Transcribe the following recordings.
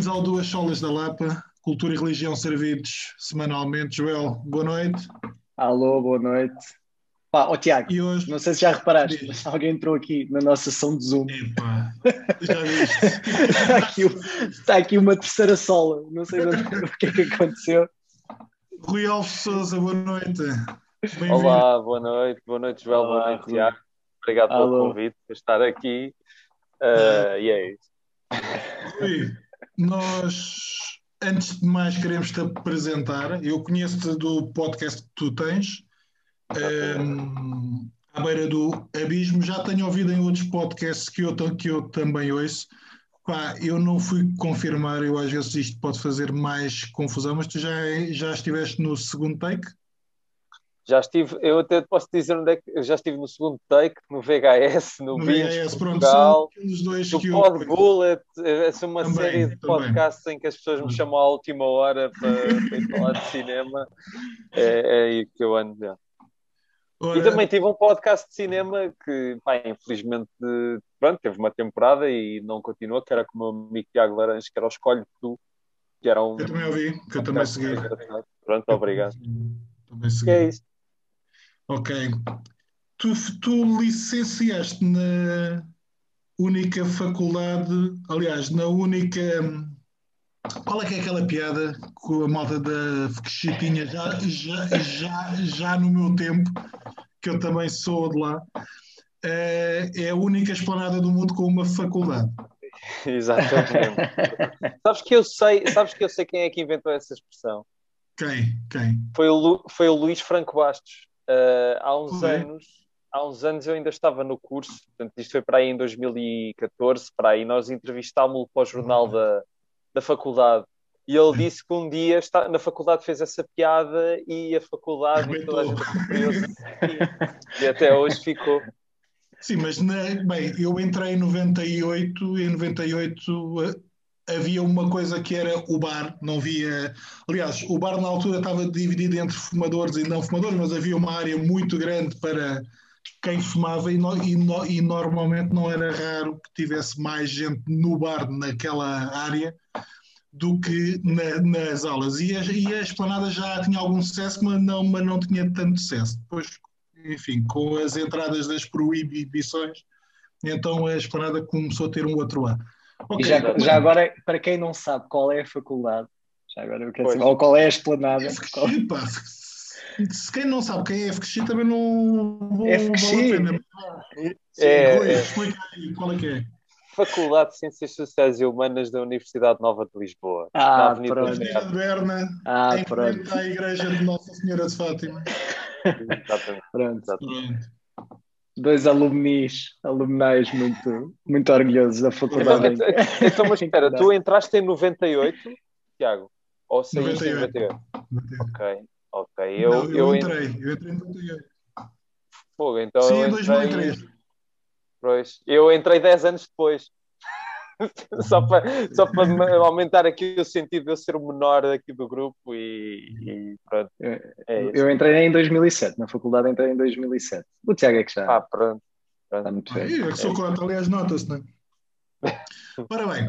Bem-vindos ao Duas Solas da Lapa, Cultura e Religião servidos semanalmente. Joel, boa noite. Alô, boa noite. Pá, ó Tiago, E hoje. não sei se já reparaste, Diz. mas alguém entrou aqui na nossa sessão de Zoom. Epá, já viste? Está aqui, está aqui uma terceira sola, não sei onde- o que é que aconteceu. Rui Alves Souza, boa noite. Olá, boa noite, boa noite, Joel, Olá, boa noite, Rui. Tiago. Obrigado pelo Alô. convite, por estar aqui. Uh, e é isso. Rui, nós, antes de mais, queremos te apresentar. Eu conheço-te do podcast que tu tens, ehm, à beira do abismo. Já tenho ouvido em outros podcasts que eu, que eu também ouço. Pá, eu não fui confirmar, eu às vezes isto pode fazer mais confusão, mas tu já, já estiveste no segundo take? Já estive, eu até posso dizer onde é que eu já estive no segundo take, no VHS, no, No Binge, VHS, pronto, são Portugal, aqueles dois no que eu. Pod Bullet, essa é uma Também, série de também. podcasts em que as pessoas me chamam à última hora para, para ir falar de cinema. É, é aí que eu ando. já. E Ora, também tive um podcast de cinema que, pá, infelizmente, pronto, teve uma temporada e não continuou, que era com o meu amigo Tiago Laranjo, que era o Escolhe Tu, que era um. Eu também ouvi, que eu também segui. Pronto, obrigado. Também segui. Que é isso. Ok. Tu, tu licenciaste na única faculdade, aliás, na única. Qual é que é aquela piada com a malta da Fuxitinha já, já, já, já no meu tempo, que eu também sou de lá, é, é a única esplanada do mundo com uma faculdade. Exatamente. sabes, que eu sei, sabes que eu sei quem é que inventou essa expressão? Quem? Quem? Foi o, Lu- foi o Luís Franco Bastos. Uh, há uns Foi. anos, há uns anos eu ainda estava no curso, portanto, isto foi para aí em 2014, para aí nós entrevistámos-lo para o jornal da, da faculdade. E ele disse que um dia está, na faculdade fez essa piada e a faculdade e toda a gente e, e até hoje ficou. Sim, mas na- bem, eu entrei em 98 e em 98 eh, havia uma coisa que era o bar, não havia. Aliás, o bar na altura estava dividido entre fumadores e não fumadores, mas havia uma área muito grande para quem fumava e, no- e no- e normalmente não era raro que tivesse mais gente no bar naquela área do que na- nas aulas. E a, e a esplanada já tinha algum sucesso, mas não, mas não tinha tanto sucesso. Depois enfim, com as entradas das proibições, então a esplanada começou a ter um outro ar. E Ok, já, já agora, para quem não sabe qual é a faculdade, já agora eu quero Pois. saber, ou qual é a esplanada, é qual- Fekshi, pá, se, quem não sabe quem é Fekshi também não vou, É vale Fekshi. a pena. Sim, É, Rui, é. explica aí qual é que é. Faculdade de Ciências Sociais e Humanas da Universidade Nova de Lisboa. Ah, na Avenida pronto. Avenida de Berna, Ah, em pronto, frente à igreja de Nossa Senhora de Fátima. Exatamente. pronto. exatamente. Pronto. Dois alumnis, alumnais muito, muito orgulhosos da faculdade. então, então, mas espera, tu entraste em 98, Tiago? Ou saíste em 98. 98? Ok, ok. Eu, não, eu, eu entrei, eu entrei em 98. Fogo, então Sim, eu em entrei, 2003. Pois, eu entrei 10 anos depois. só para só para me aumentar aqui o sentido de eu ser o menor aqui do grupo e, e pronto. É. Eu entrei em 2007, na faculdade entrei em 2007. O Tiago é que já Ah, pronto. está muito velho. Eu que sou contra, aliás, nota-se, não é? Ora bem,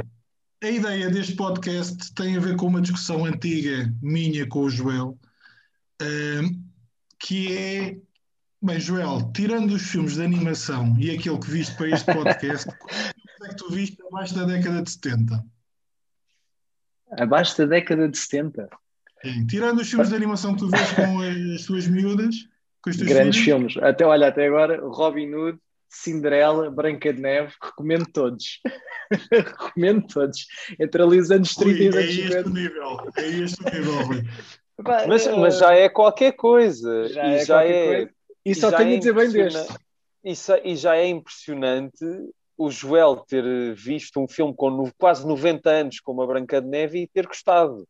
a ideia deste podcast tem a ver com uma discussão antiga minha com o Joel, ahm, que é, bem, Joel, tirando os filmes de animação e aquele que viste para este podcast, é que tu viste abaixo da década de 70? Abaixo da década de 70. Sim, tirando os filmes de animação que tu vês com as tuas miúdas, com os teus Grandes filhos, filmes. Até, olha, até agora, Robin Hood, Cinderela, Branca de Neve, recomendo todos. recomendo todos. Entre ali os anos 30 Rui, e os é anos este 50. o nível, é este o nível, Rui. Mas, eh, mas já é qualquer coisa. já e é já qualquer é, coisa. E e só tenho é a dizer bem deste. Isso, e já é impressionante o Joel ter visto um filme com no- quase 90 anos, como a Branca de Neve, e ter gostado.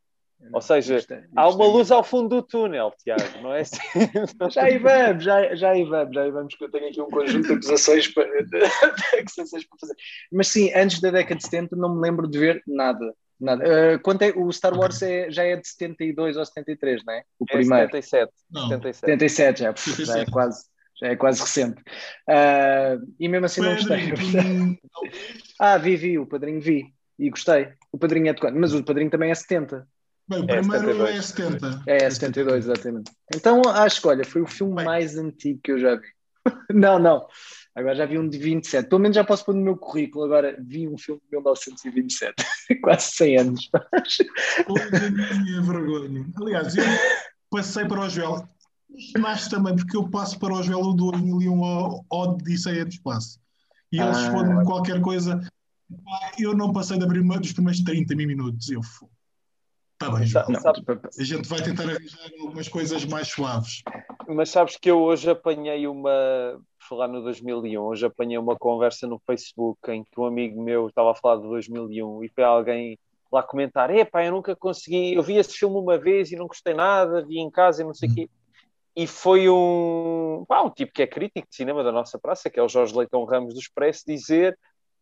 Ou seja, Gostei, Há uma gostei. luz ao fundo do túnel, Tiago, não é assim? Já aí vamos, já, já aí vamos, já aí vamos, que eu tenho aqui um conjunto de acusações para, acusações para fazer. Mas sim, antes da década de 70 não me lembro de ver nada. nada. Eh, quanto é, o Star Wars é, já é de 72 ou 73, não é? O É primeiro. 77. Não, 77. 77 já, já é 77. quase, é quase recente. Ah, e mesmo assim não gostei. Ah, vi, vi, o padrinho vi. e gostei. O Padrinho é de quando? Mas o Padrinho também é 70. Bem, o É primeiro 72. é 70. É, é 72, exatamente. Então acho que, olha, foi o filme Bem. mais antigo que eu já vi. não, não. Agora já vi um de 27. Pelo menos já posso pôr no meu currículo. Agora vi um filme de 1927. Quase 100 anos. Toda a minha vergonha. Aliás, eu passei para o Joel. Nasce também porque eu passo para o Joel o 2001 ao Odisseia do Espaço. E ele Ah. responde-me qualquer coisa. "Pá, Eu não passei da primeira, dos primeiros 30 minutos. Eu fui. Está bem, Joel. A gente vai tentar arranjar algumas coisas mais suaves. Mas sabes que eu hoje apanhei uma, por falar no 2001, hoje apanhei uma conversa no Facebook em que um amigo meu estava a falar de 2001 e foi alguém lá comentar: Epá, eu nunca consegui, eu vi esse filme uma vez e não gostei nada, vi em casa e não sei o quê. E foi um, pá, um tipo que é crítico de cinema da nossa praça, que é o Jorge Leitão Ramos do Expresso, dizer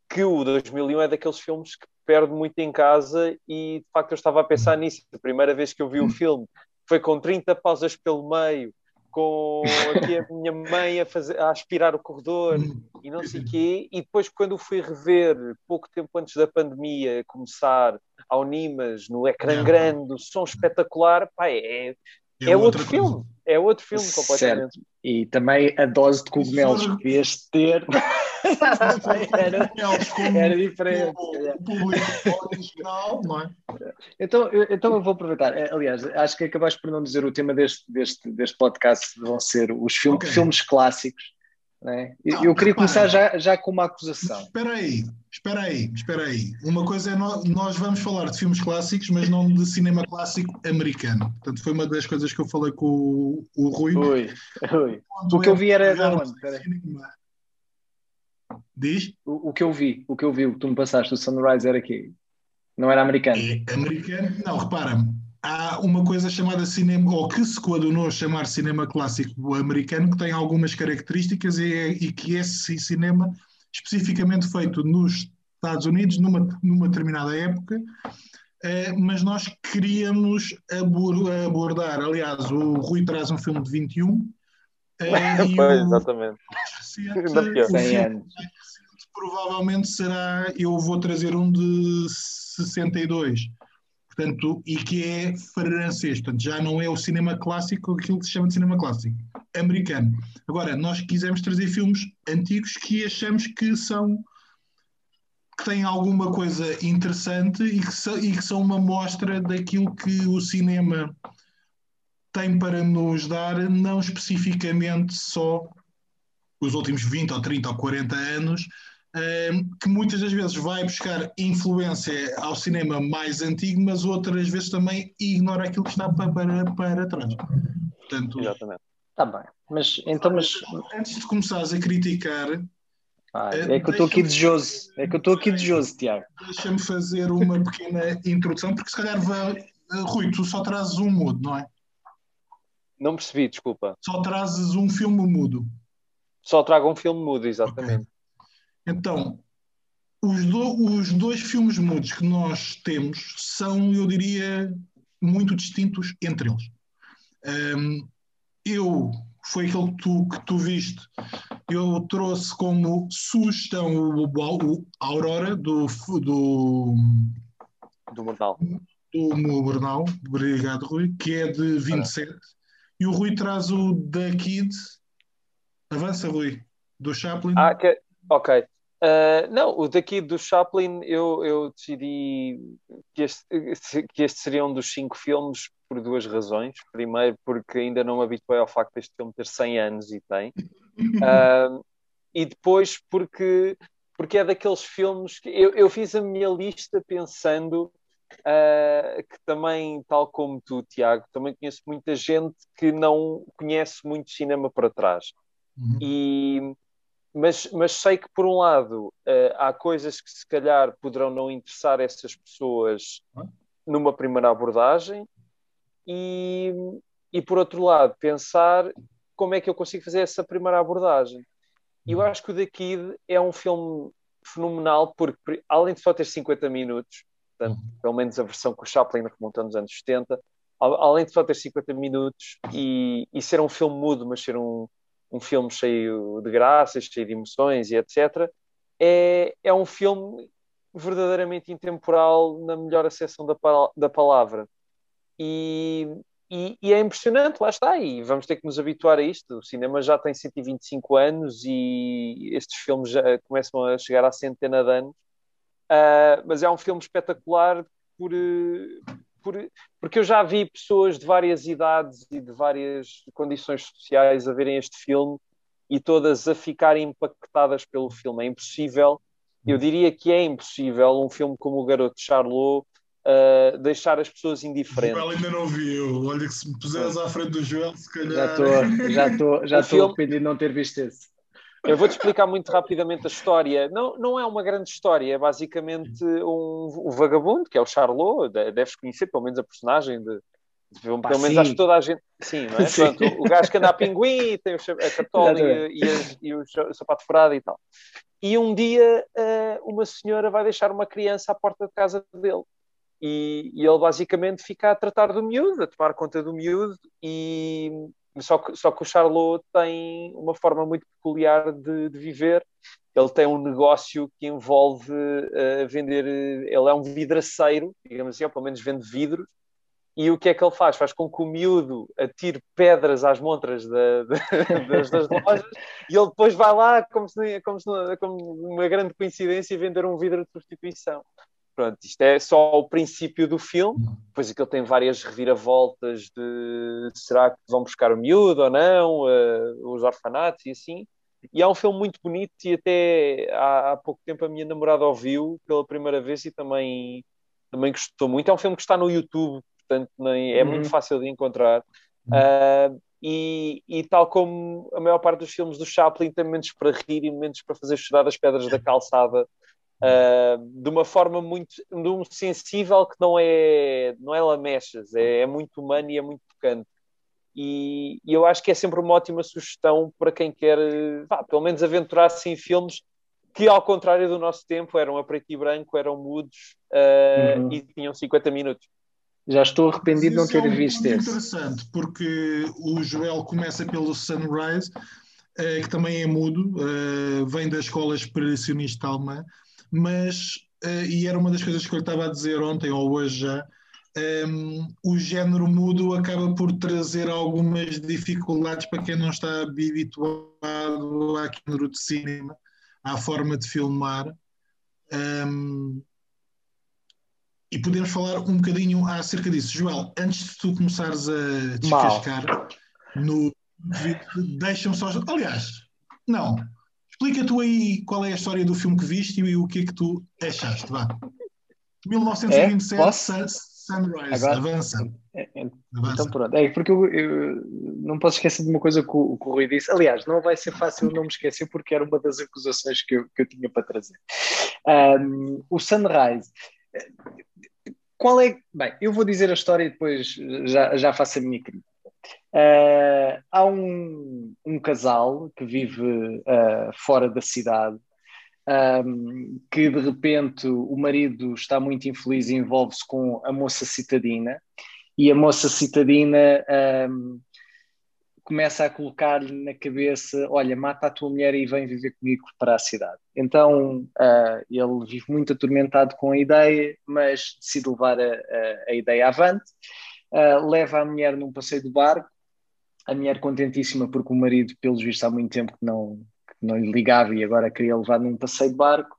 que o 2001 é daqueles filmes que perde muito em casa e de facto eu estava a pensar nisso. A primeira vez que eu vi o filme foi com 30 pausas pelo meio, com aqui a minha mãe a, fazer, a aspirar o corredor e não sei o quê. E depois, quando fui rever, pouco tempo antes da pandemia começar, ao Nimas, no ecrã grande, o som espetacular, pá, é, é, outro outra filme. É outro filme completamente. Certo. E também a dose de cogumelos que devias ter era, era diferente. é? Então, eu- então eu vou aproveitar. Eh, Aliás, acho que acabaste por não dizer o tema deste, deste, deste podcast vão ser os filmes, Ok. filmes clássicos. Né? Eu, Não, eu queria repara. começar já, já com uma acusação. Espera aí, espera aí, espera aí. Uma coisa é nó- nós vamos falar de filmes clássicos, mas não de cinema clássico americano. Portanto, foi uma das coisas que eu falei com o, o Rui. Ui, ui. Quando O que eu vi era onde? Diz? O, o que eu vi, o que eu vi, o que tu me passaste, o Sunrise era aqui. Não era americano. É americano. Não, repara, há uma coisa chamada cinema, ou que se coadunou a chamar cinema clássico americano, que tem algumas características e, é- e que esse cinema, especificamente feito nos Estados Unidos, numa, numa determinada época, eh, mas nós queríamos abor- abordar, aliás, o Rui traz um filme de 21, eh, e Pois, o exatamente. recente, o 100 filme anos. mais recente provavelmente será, eu vou trazer um de 62, portanto, e que é francês, portanto, já não é o cinema clássico, aquilo que se chama de cinema clássico, americano. Agora, nós quisemos trazer filmes antigos que achamos que são que têm alguma coisa interessante e que, são, e que são uma mostra daquilo que o cinema tem para nos dar, não especificamente só os últimos 20 ou 30 ou 40 anos, que muitas das vezes vai buscar influência ao cinema mais antigo, mas outras vezes também ignora aquilo que está para, para, para trás. Portanto, Exatamente. Está bem. Mas então, mas antes de começares a criticar, ah, Eh, é que eu estou aqui desejoso. É que eu estou aqui desejoso, Tiago. deixa-me fazer uma pequena introdução, porque se calhar vai. eh, Rui, tu só trazes um mudo, não é? Não percebi, desculpa. Só trazes um filme mudo. Só trago um filme mudo, exatamente. Então, os, do- os dois filmes mudos que nós temos são, eu diria, muito distintos entre eles. Hum, eu, foi aquele que tu, que tu viste, eu trouxe como sugestão o, o- Aurora do, do, Do Mortal. do Mubernau, obrigado Rui, que é de 27, e o Rui traz o The Kid, avança Rui, do Chaplin. Ah, que- ok. Ah, não, o daqui do Chaplin, eu, eu decidi que este, que este seria um dos cinco filmes por duas razões. Primeiro, porque ainda não me habituei ao facto deste filme ter 100 anos e tem. Ah, e depois, porque, porque é daqueles filmes que eu, eu fiz a minha lista pensando ah, que também, tal como tu, Tiago, também conheço muita gente que não conhece muito cinema para trás. Uhum. E, mas, mas sei que, por um lado, eh, há coisas que se calhar poderão não interessar essas pessoas numa primeira abordagem, e, e por outro lado, pensar como é que eu consigo fazer essa primeira abordagem. E eu acho que o The Kid é um filme fenomenal, porque além de só ter 50 minutos, portanto, pelo menos a versão que o Chaplin remonta nos anos 70, al- além de só ter 50 minutos e, e ser um filme mudo, mas ser um, um filme cheio de graças, cheio de emoções e etc., é, é um filme verdadeiramente intemporal na melhor acessão da, da palavra. E, e, e, é impressionante, lá está, e vamos ter que nos habituar a isto. O cinema já tem 125 anos e estes filmes já começam a chegar à centena de anos. Uh, mas é um filme espetacular por, por, porque eu já vi pessoas de várias idades e de várias condições sociais a verem este filme e todas a ficarem impactadas pelo filme. É impossível, eu diria que é impossível um filme como O Garoto de Charlot uh, deixar as pessoas indiferentes. O Joel ainda não viu. Olha que se me puseres à frente do Joel, se calhar. Já estou já estou já estou arrependido de não ter visto esse. Eu vou-te explicar muito rapidamente a história. Não, não é uma grande história, é basicamente um, um vagabundo, que é o Charlot, deves conhecer pelo menos a personagem de, pelo menos sim. acho que toda a gente. Sim, não é? Sim. Pronto, o gajo que anda a pinguim, tem a cartola e, e, e, o sapato furado e tal. E um dia uh, uma senhora vai deixar uma criança à porta de casa dele. E, e, ele basicamente fica a tratar do miúdo, a tomar conta do miúdo, e só que, só que o Charlot tem uma forma muito peculiar de, de viver. Ele tem um negócio que envolve uh, vender. Ele é um vidraceiro, digamos assim, ou pelo menos vende vidros, e o que é que ele faz? Faz com que o miúdo atire pedras às montras da, das, das, lojas e ele depois vai lá, como, se, como, se, como uma grande coincidência, vender um vidro de substituição. Pronto, isto é só o princípio do filme, depois aquilo tem várias reviravoltas de será que vão buscar o miúdo ou não, uh, os orfanatos e assim. E é um filme muito bonito e até há, há pouco tempo a minha namorada ouviu pela primeira vez e também, também gostou muito. É um filme que está no YouTube, portanto nem, é uhum. muito fácil de encontrar. Uh, e, e, tal como a maior parte dos filmes do Chaplin tem momentos para rir e momentos para fazer chorar as pedras da calçada uh, de uma forma muito de um sensível que não é não é lamechas, é, é muito humano e é muito tocante. E, e, eu acho que é sempre uma ótima sugestão para quem quer, vá, pelo menos aventurar-se em filmes que, ao contrário do nosso tempo, eram a preto e branco, eram mudos uh, uhum. e tinham 50 minutos. Já estou arrependido de não ter é um visto esse. interessante, porque o Joel começa pelo Sunrise, uh, que também é mudo, uh, vem da escola expressionista alemã, mas, uh, e era uma das coisas que eu estava a dizer ontem ou hoje já, um, ehm, o género mudo acaba por trazer algumas dificuldades para quem não está habituado à género de cinema, à forma de filmar. Um, ehm, e podemos falar um bocadinho acerca disso. Joel, antes de tu começares a descascar Mal. no deixa-me só. Aliás, não. Explica tu aí qual é a história do filme que viste e o que é que tu achaste. Vá. 1927, é? Sunrise. Agora, Avança. É, é, Avança. Então pronto. É porque eu, eu, não posso esquecer de uma coisa que o, que o Rui disse. Aliás, não vai ser fácil não me esquecer porque era uma das acusações que eu, que eu tinha para trazer. Um, o Sunrise qual é. Bem, eu vou dizer a história e depois já, já faço a minha crítica. Uh, há um, um, casal que vive uh, fora da cidade um, que de repente o marido está muito infeliz e envolve-se com a moça citadina e a moça citadina um, começa a colocar-lhe na cabeça: olha, mata a tua mulher e vem viver comigo para a cidade. Então uh, ele vive muito atormentado com a ideia, mas decide levar a, a, a ideia avante. Uh, leva a mulher num passeio de barco, a mulher contentíssima porque o marido, pelos vistos, há muito tempo que não, que não lhe ligava e agora queria levar num passeio de barco.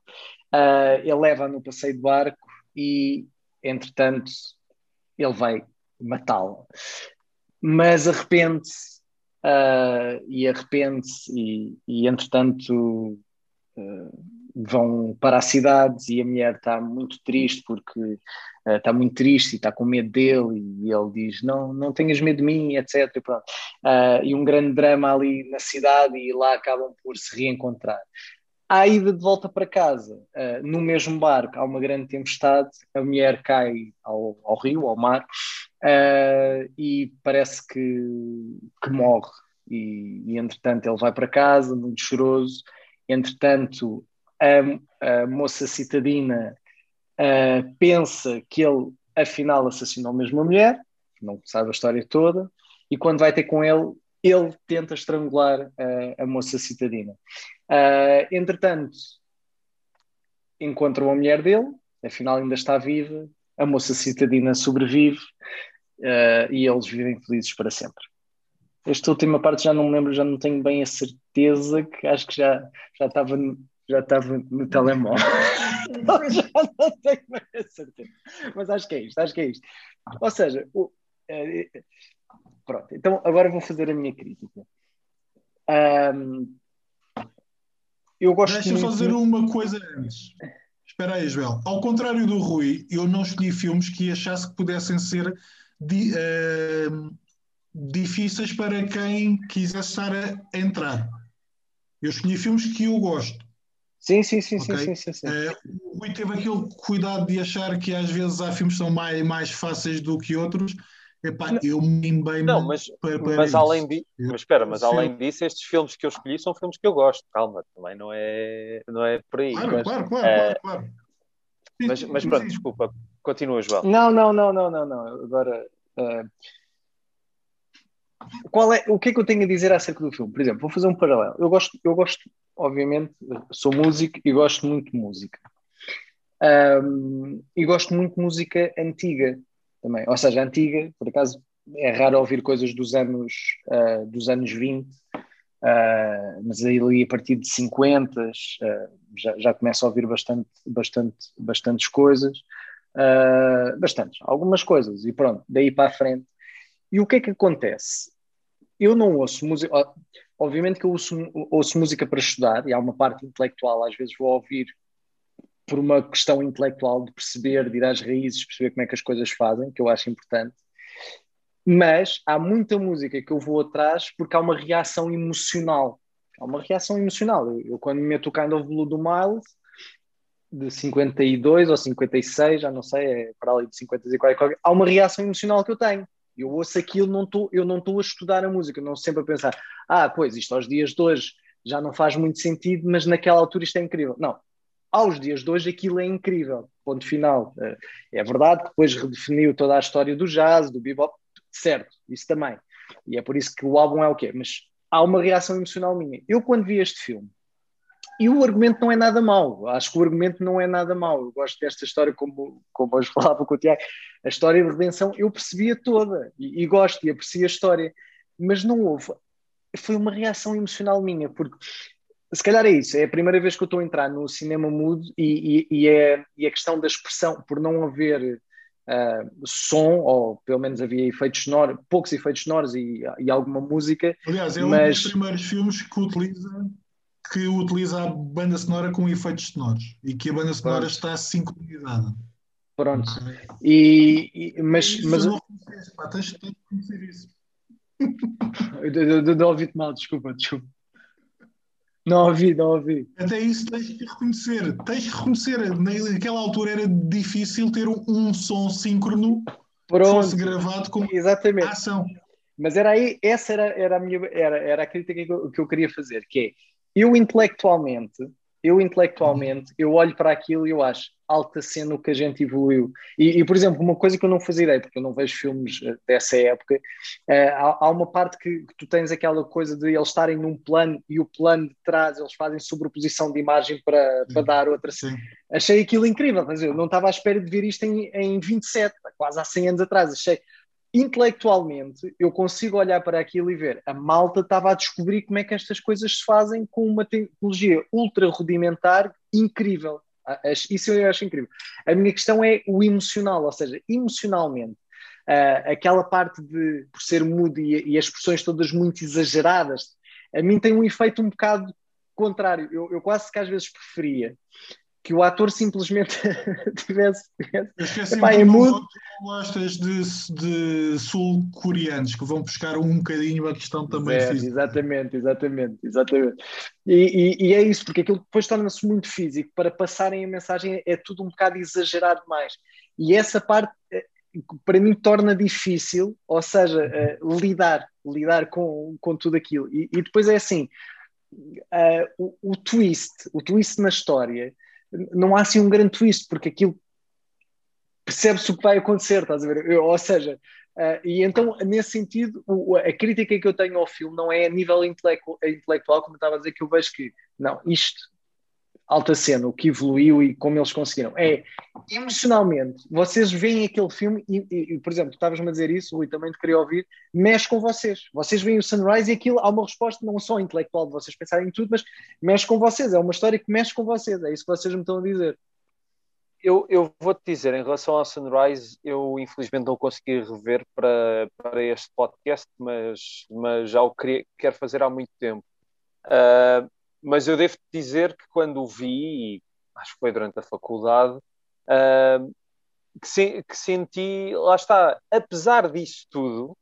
Uh, ele leva no passeio de barco e, entretanto, ele vai matá-la. Mas arrepende-se uh, e arrepende-se e, e, entretanto vão para a cidade e a mulher está muito triste porque uh, está muito triste e está com medo dele e ele diz não, não tenhas medo de mim, etc. E, e um grande drama ali na cidade e lá acabam por se reencontrar. À ida de volta para casa, uh, no mesmo barco, há uma grande tempestade, a mulher cai ao, ao rio, ao mar, uh, e parece que, que morre. E, e, entretanto, ele vai para casa, muito choroso. Entretanto, a, a moça citadina uh, pensa que ele, afinal, assassinou mesmo a mulher, não sabe a história toda, e quando vai ter com ele, ele tenta estrangular a moça citadina. Uh, entretanto, encontram a mulher dele, afinal ainda está viva, a moça citadina sobrevive uh, e eles vivem felizes para sempre. Esta última parte já não me lembro, já não tenho bem a certeza, que acho que já, já estava já estava no telemóvel. já não tenho bem a certeza. Mas acho que é isto, acho que é isto. Ou seja, o, uh, pronto, então agora vou fazer a minha crítica. Um, eu gosto Deixa eu muito... fazer uma coisa antes. Espera aí, Joel. Ao contrário do Rui, eu não escolhi filmes que achasse que pudessem ser di, uh, difíceis para quem quisesse estar a entrar. Eu escolhi filmes que eu gosto. Sim, sim, sim, okay? sim, sim, sim, sim. Uh, o Rui teve aquele cuidado de achar que às vezes há filmes que são mais, mais fáceis do que outros. Epá, eu me bem Não, mas, para, para mas além disso, mas espera, mas além disso, estes filmes que eu escolhi são filmes que eu gosto. Calma, também não é, não é por aí. Claro, mas, claro, claro, é... claro, claro. Mas, mas pronto, desculpa, continua, João. Não, não, não, não, não, não. Agora. Uh... Qual é, o que é que eu tenho a dizer acerca do filme? Por exemplo, vou fazer um paralelo. Eu gosto, eu gosto obviamente, sou músico e gosto muito de música. Um, e gosto muito de música antiga também. Ou seja, antiga, por acaso é raro ouvir coisas dos anos, uh, dos anos 20, uh, ah, mas ali a partir de 50 uh, já, já começo a ouvir bastante, bastante, bastantes coisas. bastantes, algumas coisas, e pronto, daí para a frente. E o que é que acontece? Eu não ouço música. Obviamente que eu ouço, ouço música para estudar, e há uma parte intelectual, às vezes vou ouvir por uma questão intelectual de perceber, de ir às raízes, perceber como é que as coisas fazem, que eu acho importante. Mas há muita música que eu vou atrás porque há uma reação emocional. Há uma reação emocional. Eu, eu quando me meto o Kind of Blue do Miles, de 52 ou 56, já não sei, é para ali de 50 e qualquer há uma reação emocional que eu tenho. Eu ouço aquilo, não tô, eu não estou a estudar a música, não sempre a pensar, ah, pois, isto aos dias de hoje já não faz muito sentido, mas naquela altura isto é incrível. Não, aos dias de hoje aquilo é incrível, ponto final. É, é verdade que depois redefiniu toda a história do jazz, do bebop, certo, isso também. E é por isso que o álbum é o quê? Mas há uma reação emocional minha. Eu quando vi este filme, e o argumento não é nada mau, acho que o argumento não é nada mau. Eu gosto desta história, como, como hoje falava com o Tiago, a história de redenção eu percebia toda e, e gosto e aprecio a história, mas não houve. Foi uma reação emocional minha, porque se calhar é isso, é a primeira vez que eu estou a entrar no cinema mudo e, e, e, é, e a questão da expressão, por não haver uh, som, ou pelo menos havia efeitos sonoros, poucos efeitos sonoros e, e alguma música. Aliás, é mas... um dos primeiros filmes que utiliza, que utiliza a banda sonora com efeitos sonoros e que a banda sonora Pronto. está sincronizada. Pronto. E, e, mas. mas... Não conheces, pá, tens, de conhecer isso. Não ouvi-te mal, desculpa, desculpa. Não ouvi, não ouvi. Até isso tens que reconhecer. Tens que reconhecer. Naquela altura era difícil ter um, som síncrono Pronto. que fosse gravado com Exatamente. ação. Mas era aí, essa era, era, a minha, era, era a crítica que eu, que eu queria fazer, que é, eu intelectualmente eu intelectualmente, eu olho para aquilo e eu acho alta cena o que a gente evoluiu. E, e, por exemplo, uma coisa que eu não fazia ideia, porque eu não vejo filmes eh, dessa época, uh, há, há, uma parte que, que, tu tens aquela coisa de eles estarem num plano e o plano de trás eles fazem sobreposição de imagem para, para dar outra. Sim. Achei aquilo incrível, mas eu não estava à espera de ver isto em, em 27, quase há 100 anos atrás. Achei, intelectualmente eu consigo olhar para aquilo e ver a malta estava a descobrir como é que estas coisas se fazem com uma tecnologia ultra rudimentar incrível. Isso eu acho incrível. A minha questão é o emocional, ou seja, emocionalmente, uh, aquela parte de por ser mudo e, e, as expressões todas muito exageradas, a mim tem um efeito um bocado contrário. Eu, eu quase que às vezes preferia que o ator simplesmente tivesse. tivesse Epá, é mudo. gostas de, de sul-coreanos que vão buscar um bocadinho a questão também é, física. Exatamente, exatamente, exatamente. E, e, e, é isso, porque aquilo depois torna-se muito físico. Para passarem a mensagem é tudo um bocado exagerado mais. E essa parte, eh, para mim, torna difícil, ou seja, uh, lidar, lidar com, com tudo aquilo. E, e depois é assim. Uh, o, o twist, o twist na história não há assim um grande twist, porque aquilo percebe-se o que vai acontecer, estás a ver? Eu, ou seja, uh, e então, nesse sentido, o, a crítica que eu tenho ao filme não é a nível intelectual, intelectual, como eu estava a dizer, que eu vejo que, não, isto, alta cena, o que evoluiu e como eles conseguiram. É emocionalmente, vocês veem aquele filme e, e, e por exemplo, tu estavas-me a dizer isso, Rui, também te queria ouvir, mexe com vocês. Vocês veem o Sunrise e aquilo há uma resposta não só intelectual de vocês pensarem em tudo, mas mexe com vocês. É uma história que mexe com vocês. É isso que vocês me estão a dizer. Eu, eu vou-te dizer, em relação ao Sunrise, eu infelizmente não consegui rever para, para este podcast, mas, mas já o queria, quero fazer há muito tempo. Uh, mas eu devo dizer que quando o vi, acho que foi durante a faculdade, uh, que, se, que, senti, lá está, apesar disso tudo,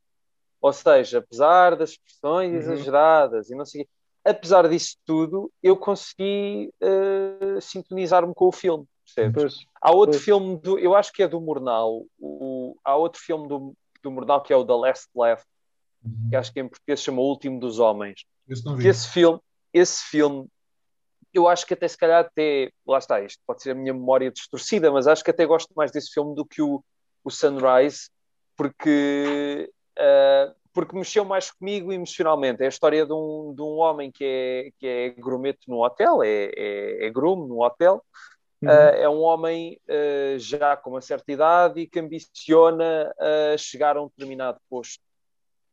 ou seja, apesar das expressões uhum. exageradas e não sei apesar disso tudo, eu consegui uh, sintonizar-me com o filme, percebes? Pois, há outro pois. filme, do, eu acho que é do Murnau, o, há outro filme do, do Murnau que é o The Last Left, uhum. que acho que em português se chama O Último dos Homens. Esse, esse filme, esse filme, eu acho que até se calhar até, lá está, isto pode ser a minha memória distorcida, mas acho que até gosto mais desse filme do que o, o Sunrise, porque, uh, porque mexeu mais comigo emocionalmente. É a história de um, de um homem que é, que é grumete no hotel, é, é, é grume no hotel, Uhum. Uh, é um homem uh, já com uma certa idade e que ambiciona uh, chegar a um determinado posto.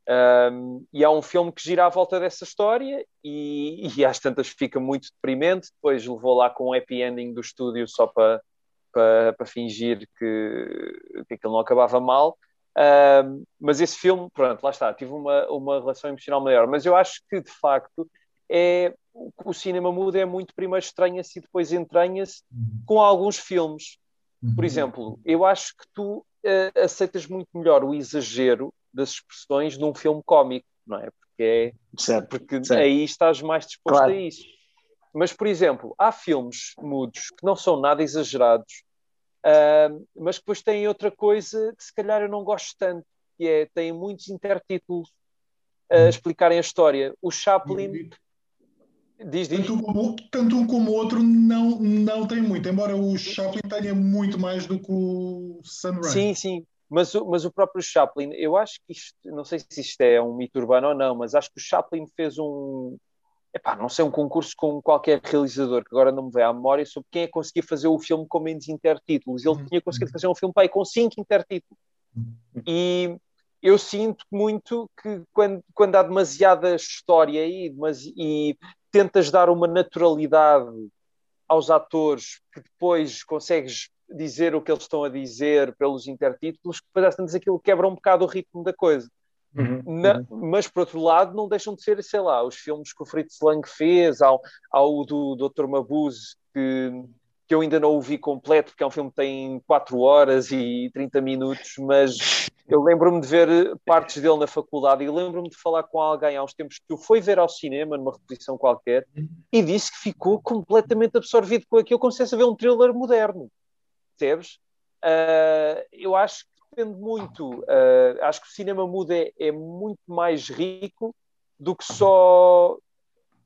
Um, e há um filme que gira à volta dessa história e, e às tantas fica muito deprimente. Depois levou lá com um happy ending do estúdio só para para, para fingir que, que aquilo não acabava mal. Um, mas esse filme, pronto, lá está, tive uma, uma relação emocional maior. Mas eu acho que de facto é o cinema mudo é muito primeiro estranha-se e depois entranha-se uhum. com alguns filmes. Por uhum. exemplo, eu acho que tu uh, aceitas muito melhor o exagero das expressões num filme cómico, não é? Porque, é, certo, porque certo. aí estás mais disposto claro. a isso. Mas, por exemplo, há filmes mudos que não são nada exagerados, uh, mas depois têm outra coisa que se calhar eu não gosto tanto, que é, têm muitos intertítulos a uh, explicarem a história. O Chaplin... Diz, diz. Tanto, um como, tanto um como o outro não, não tem muito, embora o Chaplin tenha muito mais do que o Sunrise. Sim, sim. Mas o, mas o próprio Chaplin, eu acho que isto, não sei se isto é um mito urbano ou não, mas acho que o Chaplin fez um, epá, não sei, um concurso com qualquer realizador, que agora não me vem à memória, sobre quem é que conseguia fazer o filme com menos intertítulos. Ele uhum. tinha conseguido fazer um filme pai, com cinco intertítulos. Uhum. E eu sinto muito que quando, quando há demasiada história aí e, e tentas dar uma naturalidade aos atores que depois consegues dizer o que eles estão a dizer pelos intertítulos, que parece tantas aquilo quebra um bocado o ritmo da coisa. Uhum, Na, uhum. Mas, por outro lado, não deixam de ser, sei lá, os filmes que o Fritz Lang fez, ao, ao do Dr. Mabuse, que, que eu ainda não o vi completo, porque é um filme que tem 4 horas e 30 minutos, mas eu lembro-me de ver partes dele na faculdade e lembro-me de falar com alguém há uns tempos que o foi ver ao cinema, numa reposição qualquer, e disse que ficou completamente absorvido com aquilo, como se fosse a ver um thriller moderno percebes? Uh, eu acho que depende muito. Uh, acho que o cinema mudo é, é, muito mais rico do que só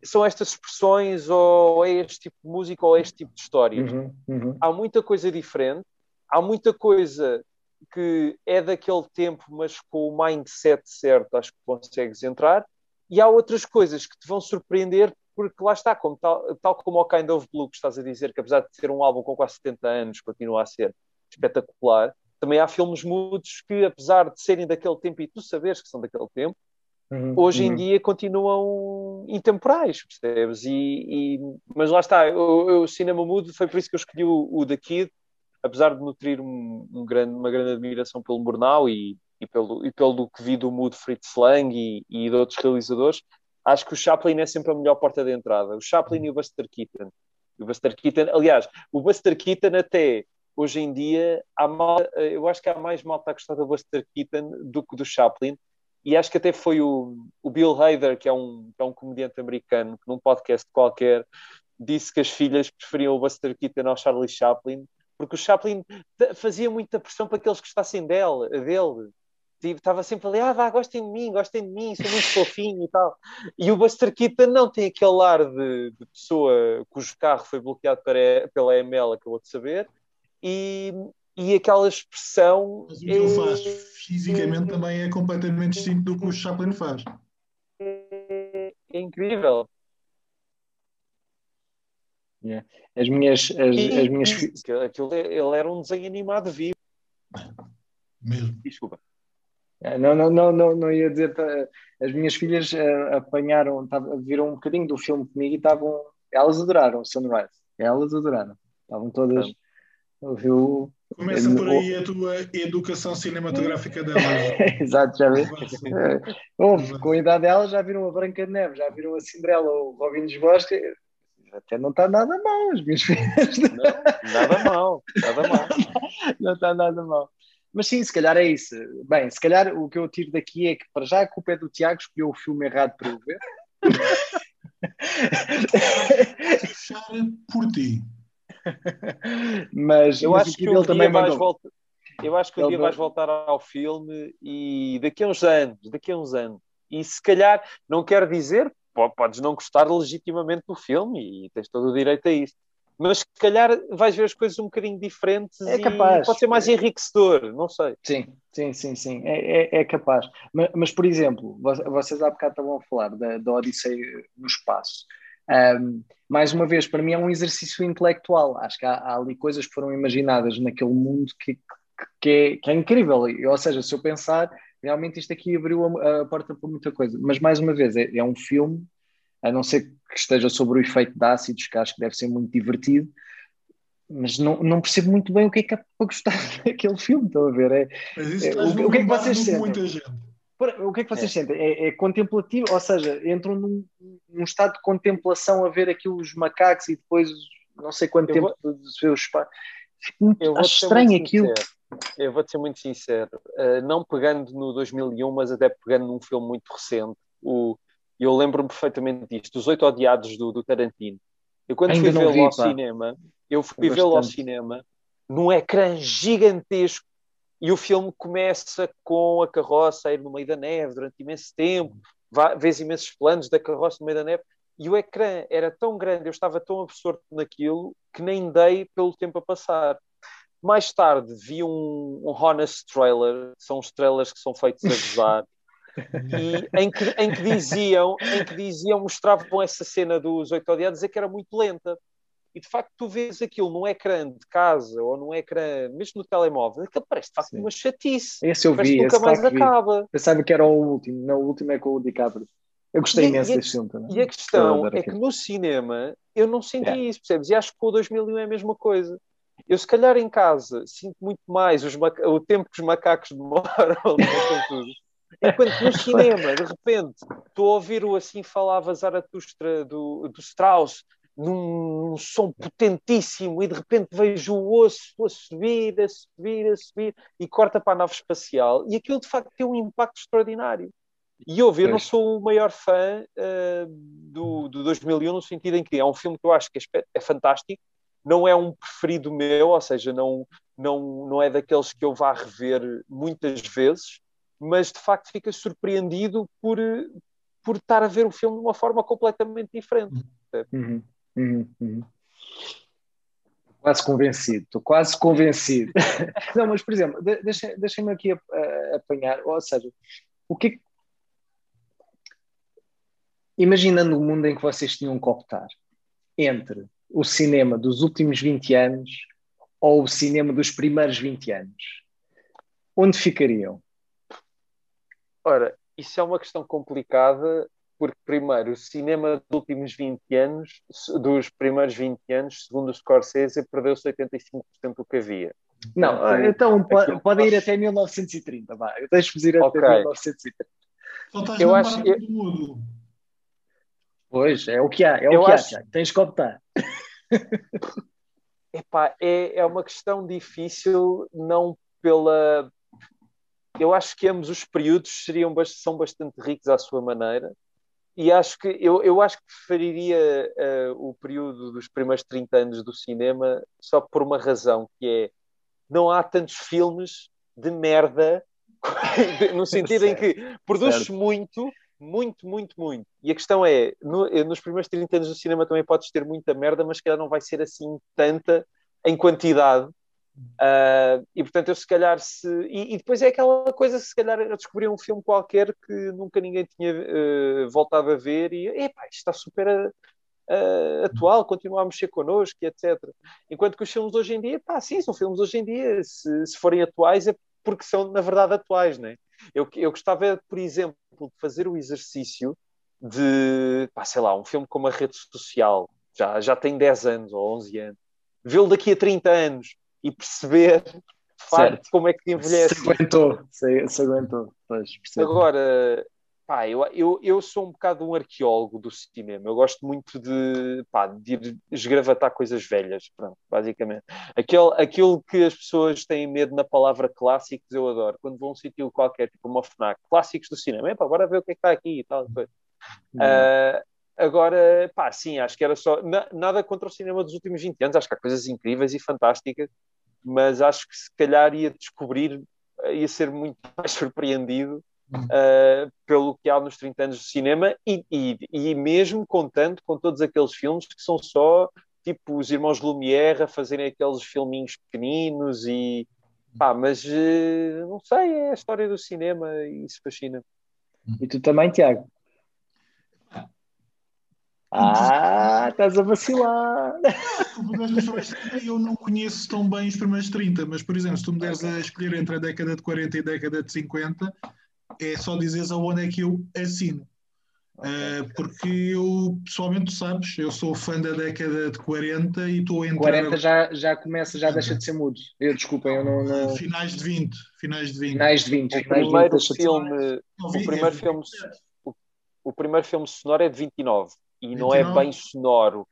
são estas expressões ou é este tipo de música ou é este tipo de histórias. Uhum, uhum. Há muita coisa diferente, há muita coisa que é daquele tempo, mas com o mindset certo, acho que consegues entrar, e há outras coisas que te vão surpreender porque lá está, como tal, tal como o Kind of Blue que estás a dizer, que apesar de ser um álbum com quase 70 anos, continua a ser espetacular, também há filmes mudos que, apesar de serem daquele tempo e tu saberes que são daquele tempo, uhum, hoje uhum. em dia continuam intemporais, percebes? E, e, mas lá está, o, o, cinema mudo foi por isso que eu escolhi o, o The Kid, apesar de nutrir um, um grande, uma grande admiração pelo Murnau e, e, pelo, e pelo que vi do Mood Fritz Lang e, e de outros realizadores, acho que o Chaplin é sempre a melhor porta de entrada. O Chaplin e o Buster Keaton. O Buster Keaton, aliás, o Buster Keaton até hoje em dia, há mal, eu acho que há mais malta a gostar do Buster Keaton do que do Chaplin. E acho que até foi o, o Bill Hader, que é, um, é um comediante americano, que num podcast qualquer disse que as filhas preferiam o Buster Keaton ao Charlie Chaplin, porque o Chaplin fazia muita pressão para que eles gostassem dele, dele tipo, estava sempre ali, ah, vá, gostem de mim, gostem de mim, sou muito fofinho e tal. E o Buster Keaton não tem aquele ar de, de pessoa cujo carro foi bloqueado para, pela ML, acabou de saber, e, e aquela expressão. Mas o que é... ele faz fisicamente também é completamente distinto do que o Chaplin faz. É, é incrível. Yeah. As minhas. As, E- as minhas... aquilo, ele era um desenho animado vivo. Mesmo. Desculpa. Ah, Não, não, não, não, não ia dizer. tá, As minhas filhas ah, apanharam, viram um bocadinho do filme comigo e estavam. Elas adoraram Sunrise. Elas adoraram. Estavam todas. Viu? Começa por aí a tua educação cinematográfica delas. Exato, já vê. É, Houve, com a idade delas já viram a Branca de Neve, já viram a Cinderela, o Robin dos Bosques. Até não está nada mal, as minhas filhas. Não, nada mal, nada mal. não está nada mal. Mas sim, se calhar é isso. Bem, se calhar o que eu tiro daqui é que para já a culpa é do Tiago, escolheu o filme errado para eu ver. Fechar por ti. mas Eu mas acho o que um dia também vais mandou. voltar. Eu acho que um Ele dia vai- vais voltar ao filme e daqui a uns anos, daqui a uns anos. E se calhar, não quero dizer, po- podes não gostar legitimamente do filme e tens todo o direito a isso. Mas se calhar vais ver as coisas um bocadinho diferentes É e capaz. pode ser mais enriquecedor, não sei. Sim, sim, sim, sim, é, é, é capaz. Mas, mas, por exemplo, vo- vocês há bocado estavam a falar da, da Odisseia no espaço. Ahm, mais uma vez, para mim é um exercício intelectual. Acho que há, há ali coisas que foram imaginadas naquele mundo que, que, é, que é incrível. Ou seja, se eu pensar, realmente isto aqui abriu a, a porta para muita coisa. Mas, mais uma vez, é, é um filme, a não ser que esteja sobre o efeito de ácidos, que acho que deve ser muito divertido, mas não, não percebo muito bem o que é que há para gostar daquele filme, estão a ver? É, Mas isso É, o- que é que vocês sentem? muita gente. Por- O que é que vocês sentem? É, é contemplativo, ou seja, entram num, num estado de contemplação a ver aquilo os macacos e depois não sei quanto Eu tempo de ver o espaço. Fico vou acho estranho aquilo. sincero. Eu vou-te ser muito sincero. Uh, não pegando no 2001, mas até pegando num filme muito recente. O, eu lembro-me perfeitamente disto. Os Oito Odiados do, do Tarantino. Eu quando Ainda fui vê-lo ao pá. cinema, eu fui vê-lo ao cinema num ecrã gigantesco e o filme começa com a carroça a ir no meio da neve durante imenso tempo. Vês imensos planos da carroça no meio da neve. E o ecrã era tão grande, eu estava tão absorto naquilo que nem dei pelo tempo a passar. Mais tarde vi um, um honest trailer, são os trailers que são feitos a gozar, e em que, em que diziam, em que diziam, mostravam essa cena dos oito odiados, dizer que era muito lenta. E de facto tu vês aquilo num ecrã de casa ou num ecrã, mesmo no telemóvel, aquilo parece de facto Sim. uma chatice. Esse eu vi, nunca esse mais vi. acaba. Pensava que era o último, não, o último é com o DiCaprio. Eu gostei E- imenso a- deste filme também. E a questão é que no cinema eu não senti Yeah. isso, percebes? E acho que com o 2001 é a mesma coisa. Eu, se calhar, em casa, sinto muito mais os o tempo que os macacos demoram a tudo. Enquanto no cinema, de repente, estou a ouvir o assim falava Zaratustra do, do Strauss num, num som potentíssimo e de repente vejo o osso a subir, a subir, a subir e corta para a nave espacial e aquilo de facto tem um impacto extraordinário. E houve, eu não sou o maior fã uh, do, do 2001 no sentido em que é um filme que eu acho que é, é fantástico, não é um preferido meu, ou seja, não, não, não é daqueles que eu vá rever muitas vezes, mas de facto fica surpreendido por, eh, por estar a ver o filme de uma forma completamente diferente. Uhum, uhum, uhum. Quase convencido, estou quase convencido. Não, mas por exemplo, deixem-me aqui a- apanhar, ou seja, o que é que- Imaginando o mundo em que vocês tinham que optar entre o cinema dos últimos 20 anos ou o cinema dos primeiros 20 anos, onde ficariam? Ora, isso é uma questão complicada, porque, primeiro, o cinema dos últimos 20 anos, dos primeiros 20 anos, segundo o Scorsese, perdeu-se 85% do que havia. Não, Então, então po- aquilo- pode ir até 1930, vá, eu deixo-vos ir até Ok. 1930. Só estás Eu acho- parte eu- do mudo. Pois, é o que há, é o Eu que acho- há, tens que optar. Epá, é, é uma questão difícil, não pela. Eu acho que ambos os períodos seriam, são bastante ricos à sua maneira, e acho que eu, eu acho que preferiria eh, o período dos primeiros 30 anos do cinema só por uma razão, que é não há tantos filmes de merda, no sentido em que produz Certo. muito, muito, muito, muito. E a questão é, no- eh, nos primeiros 30 anos do cinema também podes ter muita merda, mas se calhar não vai ser assim tanta em quantidade. Ah, e portanto, eu se calhar se. E, e depois é aquela coisa, se calhar eu descobri um filme qualquer que nunca ninguém tinha eh, voltado a ver e epá, isto está super uh, atual, continua a mexer connosco, etc. Enquanto que os filmes hoje em dia, pá, sim, são filmes hoje em dia, se, se forem atuais é porque são, na verdade, atuais, né? Eu, eu gostava, por exemplo, de fazer o exercício de, pá, sei lá, um filme como a rede social, já, já tem 10 anos ou 11 anos, vê-lo daqui a 30 anos e perceber de facto como é que envelhece. Se aguentou, se, se aguentou. Pois, Agora, pá, eu, eu, eu sou um bocado um arqueólogo do cinema. Eu gosto muito de, pá, de ir esgravatar coisas velhas, pronto, basicamente. Aquele, aquilo que as pessoas têm medo na palavra clássicos, eu adoro. Quando vou a um sítio qualquer, tipo uma FNAC, clássicos do cinema, pá, bora ver o que é que está aqui e tal. Uh, agora, pá, sim, acho que era só. Na, nada contra o cinema dos últimos 20 anos, acho que há coisas incríveis e fantásticas, mas acho que se calhar ia descobrir, ia ser muito mais surpreendido uh, pelo que há nos 30 anos de cinema e, e, e mesmo contando com todos aqueles filmes que são só tipo os irmãos Lumière a fazerem aqueles filminhos pequeninos e pá, mas uh, não sei, é a história do cinema e isso fascina. E tu também, Tiago? Ah, estás a vacilar! Eu não conheço tão bem os primeiros 30, mas, por exemplo, se tu me deres a escolher entre a década de 40 e a década de 50, é só dizeres aonde é que eu assino. Uh, porque eu, pessoalmente, tu sabes, eu sou fã da década de 40 e estou a entrar. 40 já, já começa, já deixa de ser mudo. Eu, desculpa, eu não, não. Finais de 20. Finais de 20. Finais de 20. O primeiro filme. O primeiro filme. O, o primeiro filme sonoro é de 29 e 29? não é bem sonoro.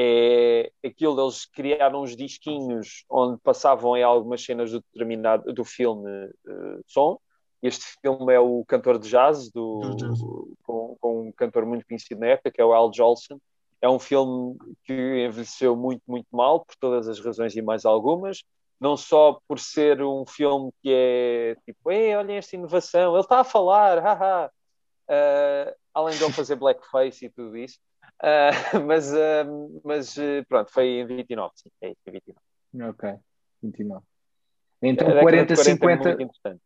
É aquilo, eles criaram uns disquinhos onde passavam em algumas cenas do determinado do filme uh, som este filme é o cantor de jazz, do, com, com, um cantor muito conhecido na época, que é o Al Jolson. É um filme que envelheceu muito, muito mal, por todas as razões e mais algumas. Não só por ser um filme que é tipo, ei, olhem esta inovação, ele está a falar, haha. Uh, além de ele fazer blackface e tudo isso. Uh, mas, uh, mas pronto, foi em 29, sim, é isso, 29. Ok, 29. Então, 40, 50. É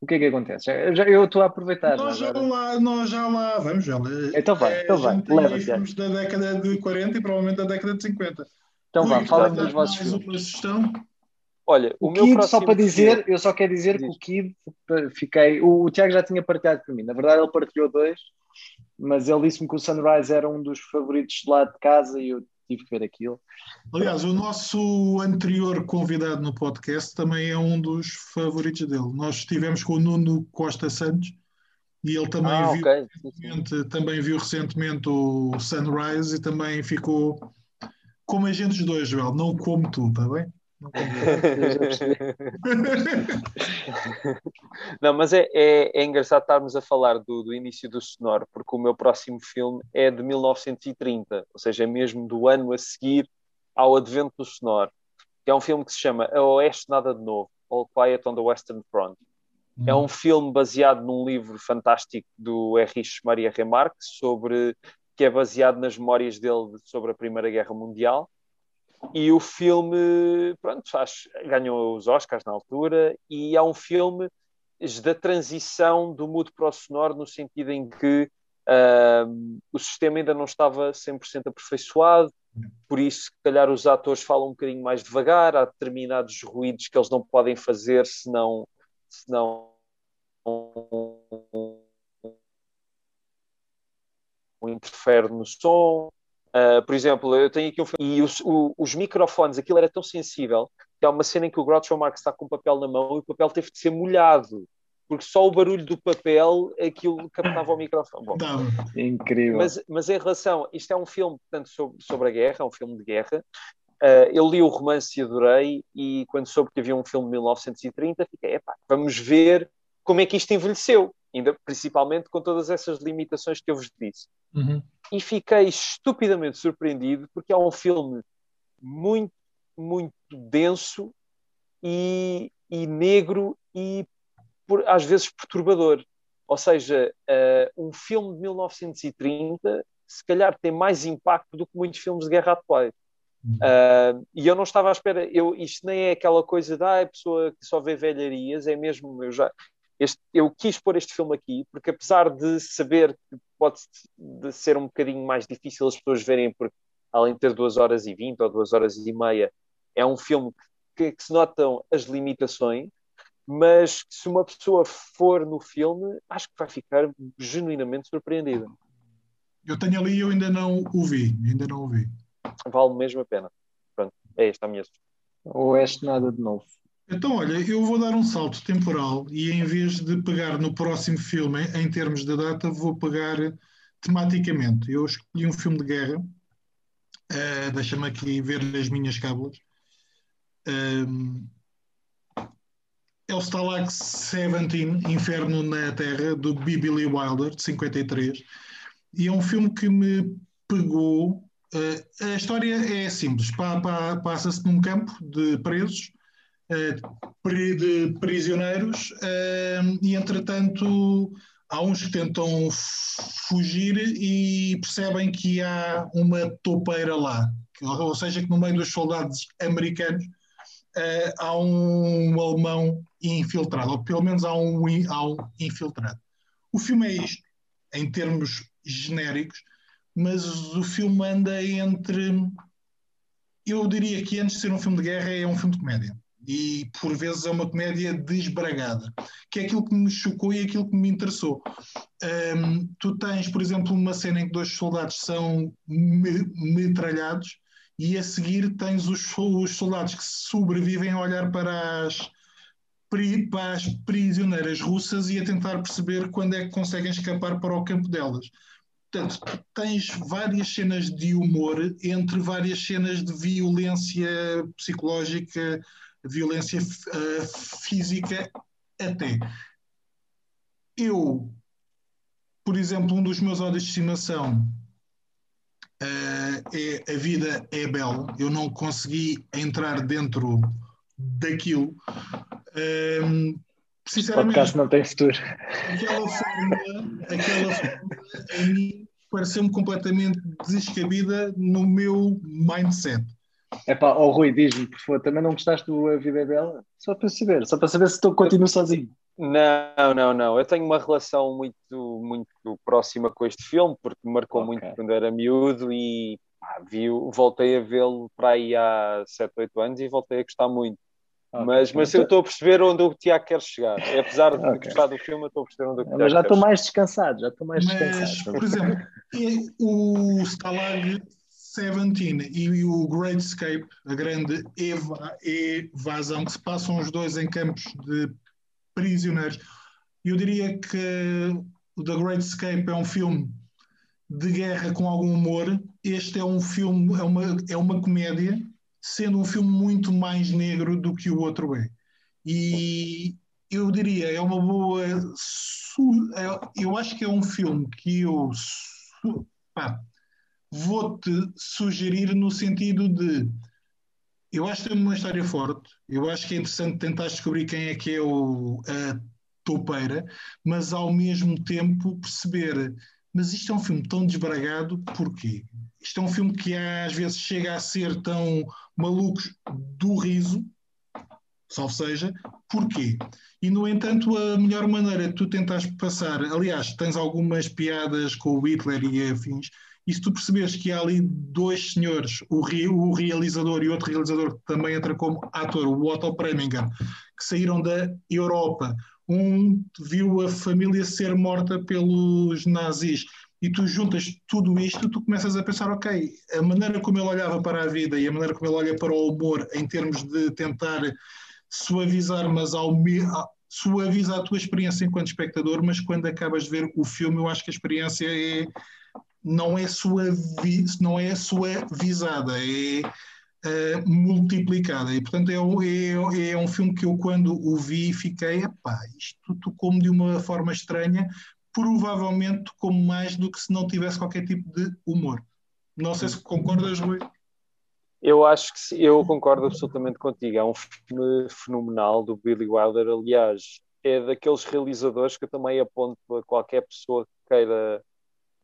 o que é que acontece? Eu estou a aproveitar. Nós já, lá, nós já lá vamos, já. Então vai, é, então vai. Leva filmes da década de 40 e provavelmente da década de 50. Então vá, falem dos vossos mais filmes. uma sugestão? Olha, o, o meu Kid, só para dizer, filme... eu só quero dizer Diz. que o Kid fiquei. O, o, Tiago já tinha partilhado para mim. Na verdade, ele partilhou dois, mas ele disse-me que o Sunrise era um dos favoritos de lá de casa e eu tive que ver aquilo. Aliás, o nosso anterior convidado no podcast também é um dos favoritos dele. Nós estivemos com o Nuno Costa Santos e ele também, ah, viu, okay. recentemente, também viu recentemente o Sunrise e também ficou como a gente dois, Joel, não como tu, está bem? Não, mas é, é, é, engraçado estarmos a falar do, do, início do sonoro, porque o meu próximo filme é de 1930, ou seja, é mesmo do ano a seguir ao advento do sonoro, que é um filme que se chama A Oeste Nada de Novo, All Quiet on the Western Front. É um filme baseado num livro fantástico do Erich Maria Remarque, sobre, que é baseado nas memórias dele sobre a Primeira Guerra Mundial e o filme, pronto, ganhou os Oscars na altura e é um filme da transição do mudo para o sonoro no sentido em que uh, o sistema ainda não estava 100% aperfeiçoado, por isso, se calhar, os atores falam um bocadinho mais devagar, há determinados ruídos que eles não podem fazer se não, se não interfere no som. Uh, por exemplo, eu tenho aqui um filme e os, o, os, microfones, aquilo era tão sensível que há uma cena em que o Groucho Marx está com o papel na mão e o papel teve de ser molhado, porque só o barulho do papel aquilo captava o microfone. Bom, Incrível. Mas, mas em relação, isto é um filme, portanto, sobre, sobre a guerra, é um filme de guerra. Uh, eu li o romance e adorei, e quando soube que havia um filme de 1930, fiquei, epá, vamos ver como é que isto envelheceu, ainda principalmente com todas essas limitações que eu vos disse. Uhum e fiquei estupidamente surpreendido porque é um filme muito, muito denso e, e negro e por, às vezes perturbador. Ou seja, uh, um filme de 1930 se calhar tem mais impacto do que muitos filmes de guerra atuais. Uh, e eu não estava à espera, eu, isto nem é aquela coisa da ah, pessoa que só vê velharias, é mesmo, eu já, este, eu quis pôr este filme aqui, porque apesar de saber que pode ser um bocadinho mais difícil as pessoas verem, porque além de ter duas horas e vinte ou duas horas e meia, é um filme que, que se notam as limitações, mas se uma pessoa for no filme, acho que vai ficar genuinamente surpreendida. Eu tenho ali, eu ainda não o vi, ainda não o vi. Vale mesmo a pena. Pronto, é esta a minha Ou este nada de novo. Então, olha, eu vou dar um salto temporal e em vez de pegar no próximo filme, em termos de data, vou pegar tematicamente. Eu escolhi um filme de guerra. Uh, Deixa-me aqui ver as minhas cábulas. Um, é o Stalag 17, Inferno na Terra, do. Billy Wilder, de 53. E é um filme que me pegou. Uh, a história é simples. Passa-se num campo de presos de prisioneiros eh, e, entretanto, há uns que tentam fugir e percebem que há uma topeira lá, ou seja, que no meio dos soldados americanos uh, há um alemão infiltrado, ou pelo menos há um, há um infiltrado. O filme é isto, em termos genéricos, mas o filme anda entre. Eu diria que antes de ser um filme de guerra, é um filme de comédia e por vezes é uma comédia desbragada, que é aquilo que me chocou e aquilo que me interessou. Um, tu tens, por exemplo, uma cena em que dois soldados são metralhados e a seguir tens os, os soldados que sobrevivem a olhar para as, para as prisioneiras russas e a tentar perceber quando é que conseguem escapar para o campo delas. Portanto, tens várias cenas de humor entre várias cenas de violência psicológica, violência uh, física até. Eu, por exemplo, um dos meus ódios de estimação uh, é A Vida é Bela. Eu não consegui entrar dentro daquilo. Um, sinceramente, podcast não tem futuro. Aquela fórmula, aquela fórmula a mim pareceu-me completamente descabida no meu mindset. É pá, oh Rui, diz-me, por favor, também não gostaste do A Vida é Bela? Só para saber, só para saber se estou, continuo sozinho. Não, não, não. Eu tenho uma relação muito, muito próxima com este filme, porque me marcou okay. muito quando era miúdo e pá, viu, voltei a vê-lo para aí há 7, 8 anos e voltei a gostar muito. Okay. Mas, mas eu estou a perceber onde o Tiago quer chegar. Apesar de okay. gostar do filme, eu estou a perceber onde o Tiago Mas já estou mais descansado, já estou mais mas, descansado. Por exemplo, o Stalag 17 e o Great Escape, a grande eva evasão, que se passam os dois em campos de prisioneiros. Eu diria que o The Great Escape é um filme de guerra com algum humor. Este é um filme, é uma, é uma comédia, sendo um filme muito mais negro do que o outro é. E eu diria, é uma boa. É, eu acho que é um filme que eu. Pá, vou-te sugerir no sentido de eu acho que é uma história forte, eu acho que é interessante tentar descobrir quem é que é o, a topeira, mas ao mesmo tempo perceber, mas isto é um filme tão desbragado, porquê? Isto é um filme que às vezes chega a ser tão malucos do riso, salvo seja, porquê? E no entanto, a melhor maneira de tu tentares passar, aliás, tens algumas piadas com o Hitler e afins, e se tu percebes que há ali dois senhores, o, re, o realizador e outro realizador que também entra como ator, o Otto Preminger, que saíram da Europa, um viu a família ser morta pelos nazis, e tu juntas tudo isto, tu começas a pensar, ok, a maneira como ele olhava para a vida e a maneira como ele olha para o humor em termos de tentar suavizar, mas ao, suaviza a tua experiência enquanto espectador, mas quando acabas de ver o filme, eu acho que a experiência é não é, suavi, não é suavizada, é uh, multiplicada. E, portanto, é, é, é, um filme que eu, quando o vi, fiquei, epá, isto tocou-me de uma forma estranha, provavelmente tocou-me mais do que se não tivesse qualquer tipo de humor. Não sei se concordas, Rui. Eu acho que sim, eu concordo absolutamente contigo. É um filme fenomenal do Billy Wilder. Aliás, é daqueles realizadores que eu também aponto a qualquer pessoa que queira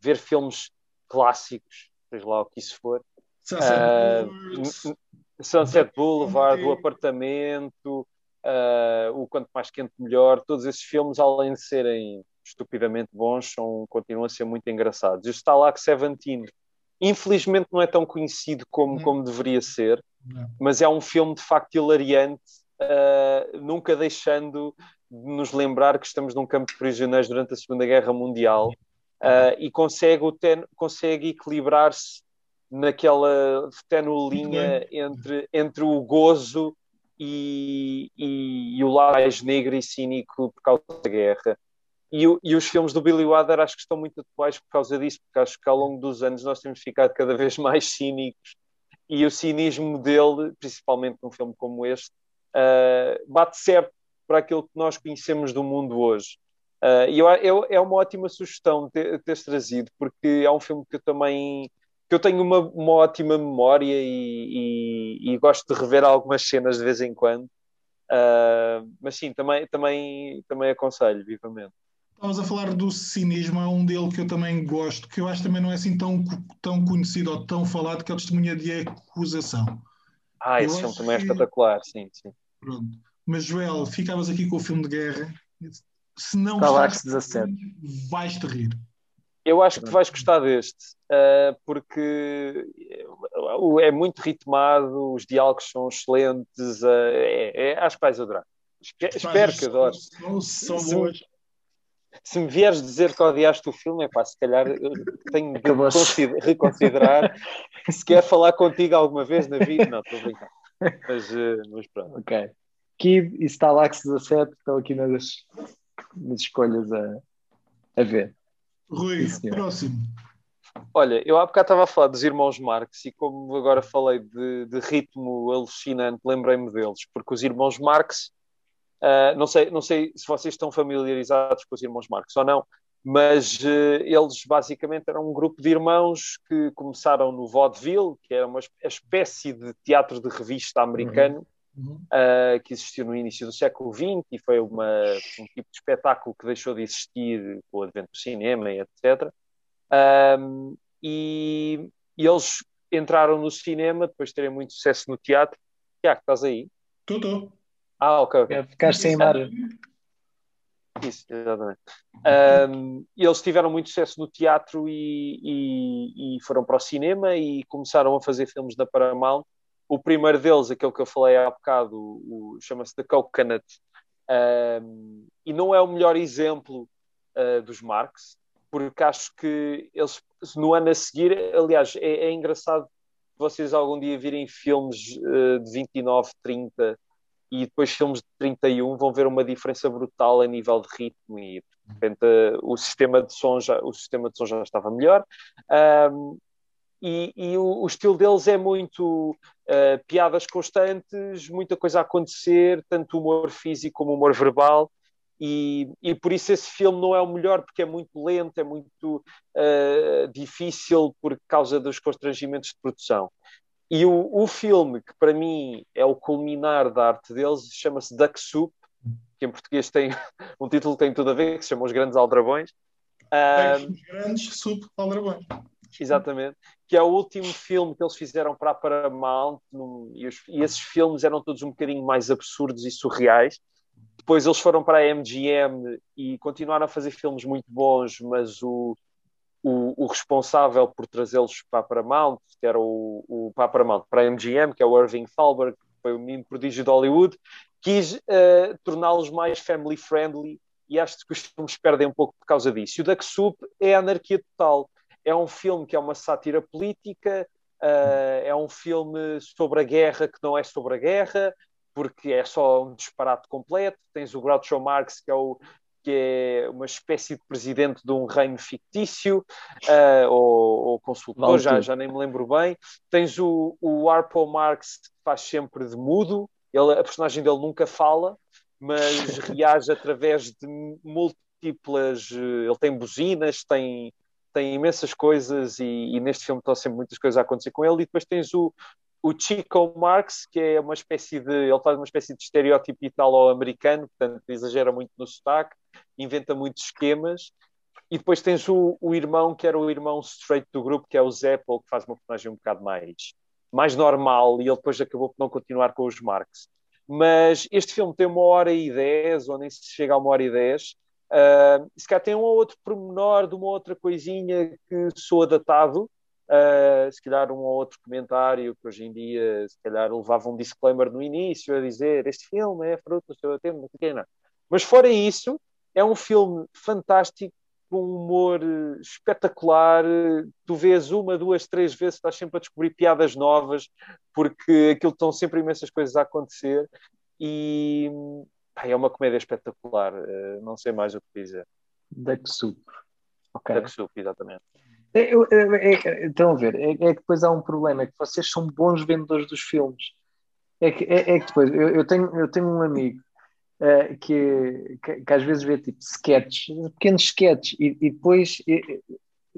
ver filmes clássicos, seja lá o que isso for. Sunset uh, Boulevard, Sunset Boulevard o Apartamento, uh, o Quanto Mais Quente Melhor, todos esses filmes, além de serem estupidamente bons, são, continuam a ser muito engraçados. E o Stalag 17, infelizmente, não é tão conhecido como, como deveria ser, mas é um filme de facto hilariante, uh, nunca deixando de nos lembrar que estamos num campo de prisioneiros durante a Segunda Guerra Mundial uh, e consegue, consegue equilibrar-se naquela tenue linha entre, entre o gozo e, e, e, o lado mais negro e cínico por causa da guerra. E, e, os filmes do Billy Wilder acho que estão muito atuais por causa disso, porque acho que ao longo dos anos nós temos ficado cada vez mais cínicos e o cinismo dele, principalmente num filme como este, uh, bate certo para aquilo que nós conhecemos do mundo hoje. Uh, e eu, eu, é uma ótima sugestão ter, teres trazido, porque é um filme que eu também que eu tenho uma, uma ótima memória e, e, e, gosto de rever algumas cenas de vez em quando. Uh, mas sim, também, também, também aconselho vivamente. Estavas a falar do cinismo, há um dele que eu também gosto, que eu acho que também não é assim tão, tão conhecido ou tão falado, que é o Testemunha de Acusação. Ah, esse filme também é espetacular, sim, sim. Pronto. Mas, Joel, ficavas aqui com o filme de guerra. Se não Galaxy 17. vais-te rir. Eu acho que vais gostar deste, uh, porque é muito ritmado, os diálogos são excelentes, uh, é, é, acho que vais adorar. Espero que adores. São, boas. Se me vieres dizer que odiaste o filme, é pá, se calhar tenho de reconsiderar se quer falar contigo alguma vez na vida. Não, estou brincando. Mas, uh, mas pronto. Ok. Kid e Stalax 17 estão aqui nas, nas escolhas a, a ver. Rui, Sim, próximo. Olha, eu há bocado estava a falar dos irmãos Marx e como agora falei de, de ritmo alucinante, lembrei-me deles, porque os irmãos Marx, uh, não, sei, não sei se vocês estão familiarizados com os irmãos Marx ou não, mas uh, eles basicamente eram um grupo de irmãos que começaram no vaudeville, que era uma espécie de teatro de revista americano, uhum uhum. uh, que existiu no início do século XX e foi uma, um tipo de espetáculo que deixou de existir com o advento do cinema e etc. Um, e, e, eles entraram no cinema depois de terem muito sucesso no teatro. Tiago, estás aí? Estou, Ah, ok. okay. Ficar sem imagem. Isso, exatamente. Um, eles tiveram muito sucesso no teatro e, e, e, foram para o cinema e começaram a fazer filmes da Paramount o primeiro deles, aquele que eu falei há bocado, chama-se The Coconut, um, e não é o melhor exemplo uh, dos Marx, porque acho que eles, no ano a seguir, aliás, é, é engraçado vocês algum dia virem filmes uh, de 29, 30 e depois filmes de 31 vão ver uma diferença brutal a nível de ritmo e de repente uh, o sistema de som já, o sistema de som já estava melhor. Um, e, e o, o, estilo deles é muito uh, piadas constantes, muita coisa a acontecer, tanto humor físico como humor verbal, e, e por isso esse filme não é o melhor, porque é muito lento, é muito uh, difícil por causa dos constrangimentos de produção. E o, o filme, que para mim é o culminar da arte deles, chama-se Duck Soup, que em português tem um título que tem tudo a ver, que se chama Os Grandes Aldrabões. Os Grandes Soup Aldrabões. Exatamente. Que é o último filme que eles fizeram para a Paramount, e, os, e, esses filmes eram todos um bocadinho mais absurdos e surreais. Depois eles foram para a MGM e continuaram a fazer filmes muito bons, mas o, o, o responsável por trazê-los para a Paramount, que era o, o para a Paramount, para a MGM, que é o Irving Thalberg, que foi o menino prodígio de Hollywood, quis uh, torná-los mais family friendly e acho que os filmes perdem um pouco por causa disso. E o Duck Soup é a anarquia total é um filme que é uma sátira política, uh, é um filme sobre a guerra que não é sobre a guerra, porque é só um disparate completo. Tens o Groucho Marx, que é, o, que é uma espécie de presidente de um reino fictício, uh, ou, ou, consultor, já, já nem me lembro bem. Tens o, o Arpo Marx, que faz sempre de mudo, ele, a personagem dele nunca fala, mas reage através de múltiplas. Eh, ele tem buzinas, tem tem imensas coisas e, e, neste filme estão sempre muitas coisas a acontecer com ele. E depois tens o, o Chico Marx, que é uma espécie de. Ele faz uma espécie de estereótipo italo-americano, portanto exagera muito no sotaque, inventa muitos esquemas. E depois tens o, o irmão, que era o irmão straight do grupo, que é o Zeppel, que faz uma personagem um bocado mais, mais normal, e ele depois acabou por não continuar com os Marx. Mas este filme tem uma hora e dez, ou nem se chega a uma hora e dez, Uh, se calhar tem um ou outro pormenor de uma outra coisinha que soa datado, uh, se calhar um ou outro comentário que hoje em dia se calhar levava um disclaimer no início a dizer este filme é fruto do seu tempo, não sei. Mas fora isso, é um filme fantástico, com um humor eh, espetacular. Tu vês uma, duas, três vezes, estás sempre a descobrir piadas novas, porque aquilo estão sempre imensas coisas a acontecer. E é uma comédia espetacular, uh, não sei mais o que dizer. Duck Soup. Okay. Duck Soup, exatamente. É, é, é, estão a ver, é, é, que depois há um problema, é que vocês são bons vendedores dos filmes. É que, é, é que depois, eu, eu, tenho, eu tenho um amigo uh, que, que, que, às vezes vê tipo sketches, pequenos sketches, e, e depois e,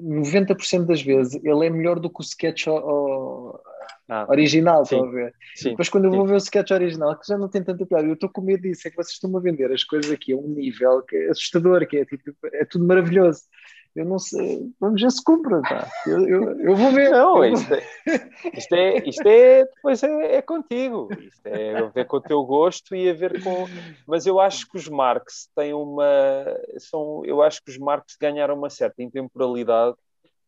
90% das vezes ele é melhor do que o sketch ao, ah, original, sim, estão a ver? Sim, Depois quando eu vou ver o sketch original, que já não tem tanta piada, eu estou com medo disso, é que vocês estão a vender as coisas aqui a um nível que é assustador, que é tipo, é tudo maravilhoso eu não sei, vamos ver se cumpre, pá. Eu, eu, eu vou ver. Não, isto é, isto é, isto é depois é, é, contigo. Isto é a ver com o teu gosto e a ver com. Mas eu acho que os Marx têm uma. São, eu acho que os Marx ganharam uma certa intemporalidade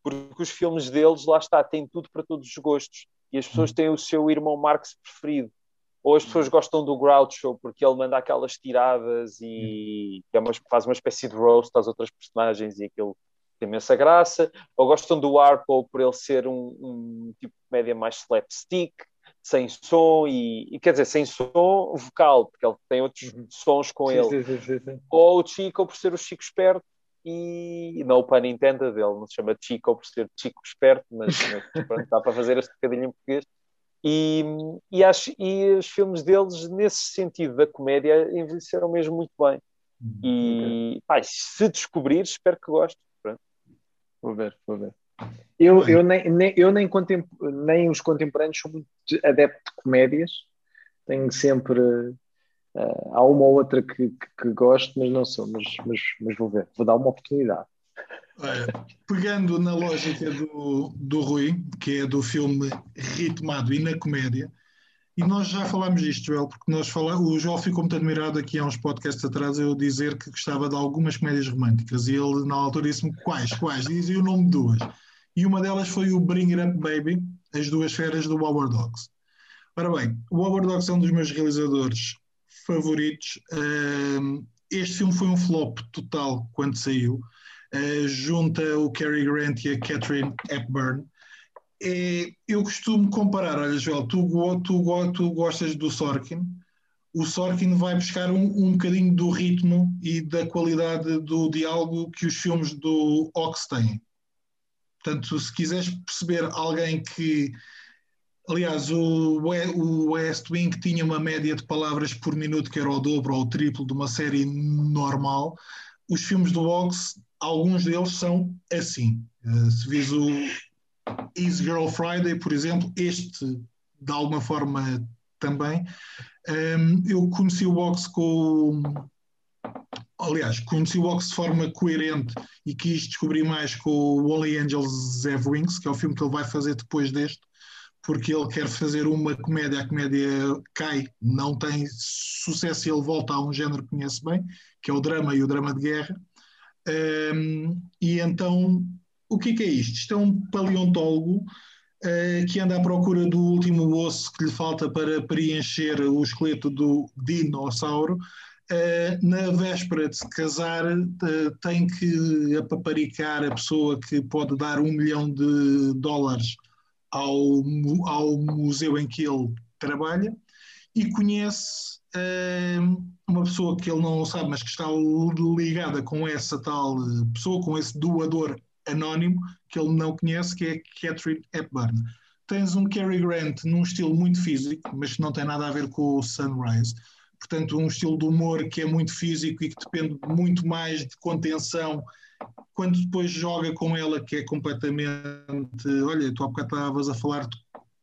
porque os filmes deles, lá está, têm tudo para todos os gostos. E as pessoas têm o seu irmão Marx preferido. Ou as pessoas gostam do Groucho porque ele manda aquelas tiradas e é uma, faz uma espécie de roast às outras personagens e aquilo tem imensa graça, ou gostam do Harpo por ele ser um, um tipo de comédia mais slapstick, sem som e, e, quer dizer, sem som vocal, porque ele tem outros uhum. sons com sim, ele. Sim, sim, ou o Chico por ser o Chico esperto e não o pun intended, ele não se chama Chico por ser Chico esperto, mas, mas pronto, dá para fazer este bocadinho em português. E, e, acho, e os filmes deles, nesse sentido da comédia, envelheceram mesmo muito bem. Uhum. E pá, se descobrir, espero que gostes. Vou ver, vou ver. Eu, eu, nem, nem, eu nem, nem os contemporâneos sou muito adepto de comédias. Tenho sempre. Uh, há uma ou outra que, que, que, gosto, mas não sou. Mas, mas, mas vou ver, vou dar uma oportunidade. pegando na lógica do, do Rui, que é do filme ritmado e na comédia, e nós já falámos disto, Joel, porque nós falamos, o Joel ficou muito admirado aqui há uns podcasts atrás eu dizer que gostava de algumas comédias românticas e ele na altura disse-me quais, quais, dizia o nome de duas. E uma delas foi o Bring It Up Baby, as duas feras do Howard Dogs. Ora bem, o Howard Dogs é um dos meus realizadores favoritos. este filme foi um flop total quando saiu. Uh, junta o Cary Grant e a Catherine Hepburn é, eu costumo comparar, olha Joel, tu, tu, tu gostas do Sorkin, o Sorkin vai buscar um, um bocadinho do ritmo e da qualidade do diálogo que os filmes do Ox têm. Portanto, se quiseres perceber alguém que. Aliás, o, West Wing tinha uma média de palavras por minuto que era o dobro ou o triplo de uma série normal. Os filmes do Ox, alguns deles são assim. Uh, se vis o, Easy Girl Friday, por exemplo, este de alguma forma também. Um, eu conheci o box com. Aliás, conheci o box de forma coerente e quis descobrir mais com o Only Angels Have Wings, que é o filme que ele vai fazer depois deste, porque ele quer fazer uma comédia. A comédia cai, não tem sucesso e ele volta a um género que conhece bem, que é o drama e o drama de guerra. Um, e então o que é, que é isto? Isto é um paleontólogo uh, que anda à procura do último osso que lhe falta para preencher o esqueleto do dinossauro. Uh, na véspera de se casar, uh, tem que apaparicar a pessoa que pode dar um milhão de dólares ao, ao museu em que ele trabalha e conhece uma pessoa que ele não sabe, mas que está ligada com essa tal pessoa, com esse doador anónimo que ele não conhece, que é Catherine Hepburn. Tens um Cary Grant num estilo muito físico, mas que não tem nada a ver com o Sunrise. Portanto, um estilo de humor que é muito físico e que depende muito mais de contenção. Quando depois joga com ela, que é completamente. Olha, tu há bocado estavas a falar de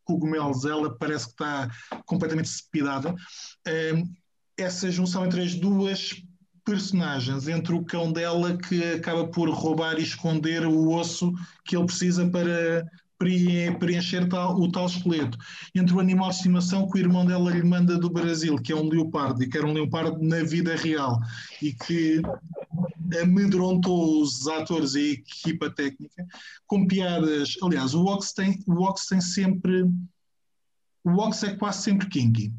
cogumelos, ela parece que está completamente cepidada. Essa junção entre as duas personagens entre o cão dela que acaba por roubar e esconder o osso que ele precisa para preencher tal, o tal esqueleto. Entre o animal de estimação que o irmão dela lhe manda do Brasil, que é um leopardo, e que era um leopardo na vida real, e que amedrontou os atores e a equipa técnica com piadas. Aliás, o Ox tem, o Ox tem sempre. O Ox é quase sempre kinky.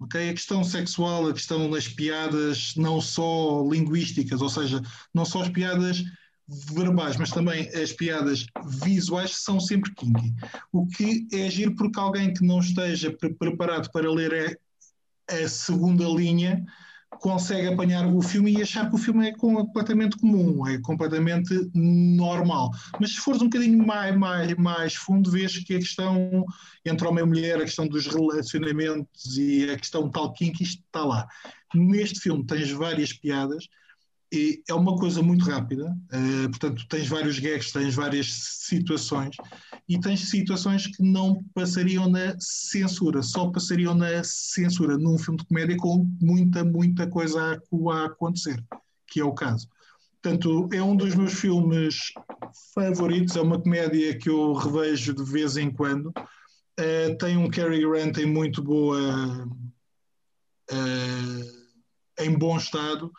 Okay? A questão sexual, a questão das piadas, não só linguísticas, ou seja, não só as piadas verbais, mas também as piadas visuais são sempre kinky. O que é agir porque alguém que não esteja pre preparado para ler a, a segunda linha consegue apanhar o filme e achar que o filme é completamente comum, é completamente normal. Mas se fores um bocadinho mais, mais, mais fundo, vês que a questão entre homem e mulher, a questão dos relacionamentos e a questão tal kinky está lá. Neste filme tens várias piadas e é uma coisa muito rápida, uh, portanto, tens vários gags, tens várias situações e tens situações que não passariam na censura, só passariam na censura num filme de comédia com muita, muita coisa a, a acontecer, que é o caso. Portanto, é um dos meus filmes favoritos, é uma comédia que eu revejo de vez em quando. Uh, tem um Cary Grant em muito boa. Uh, em bom estado.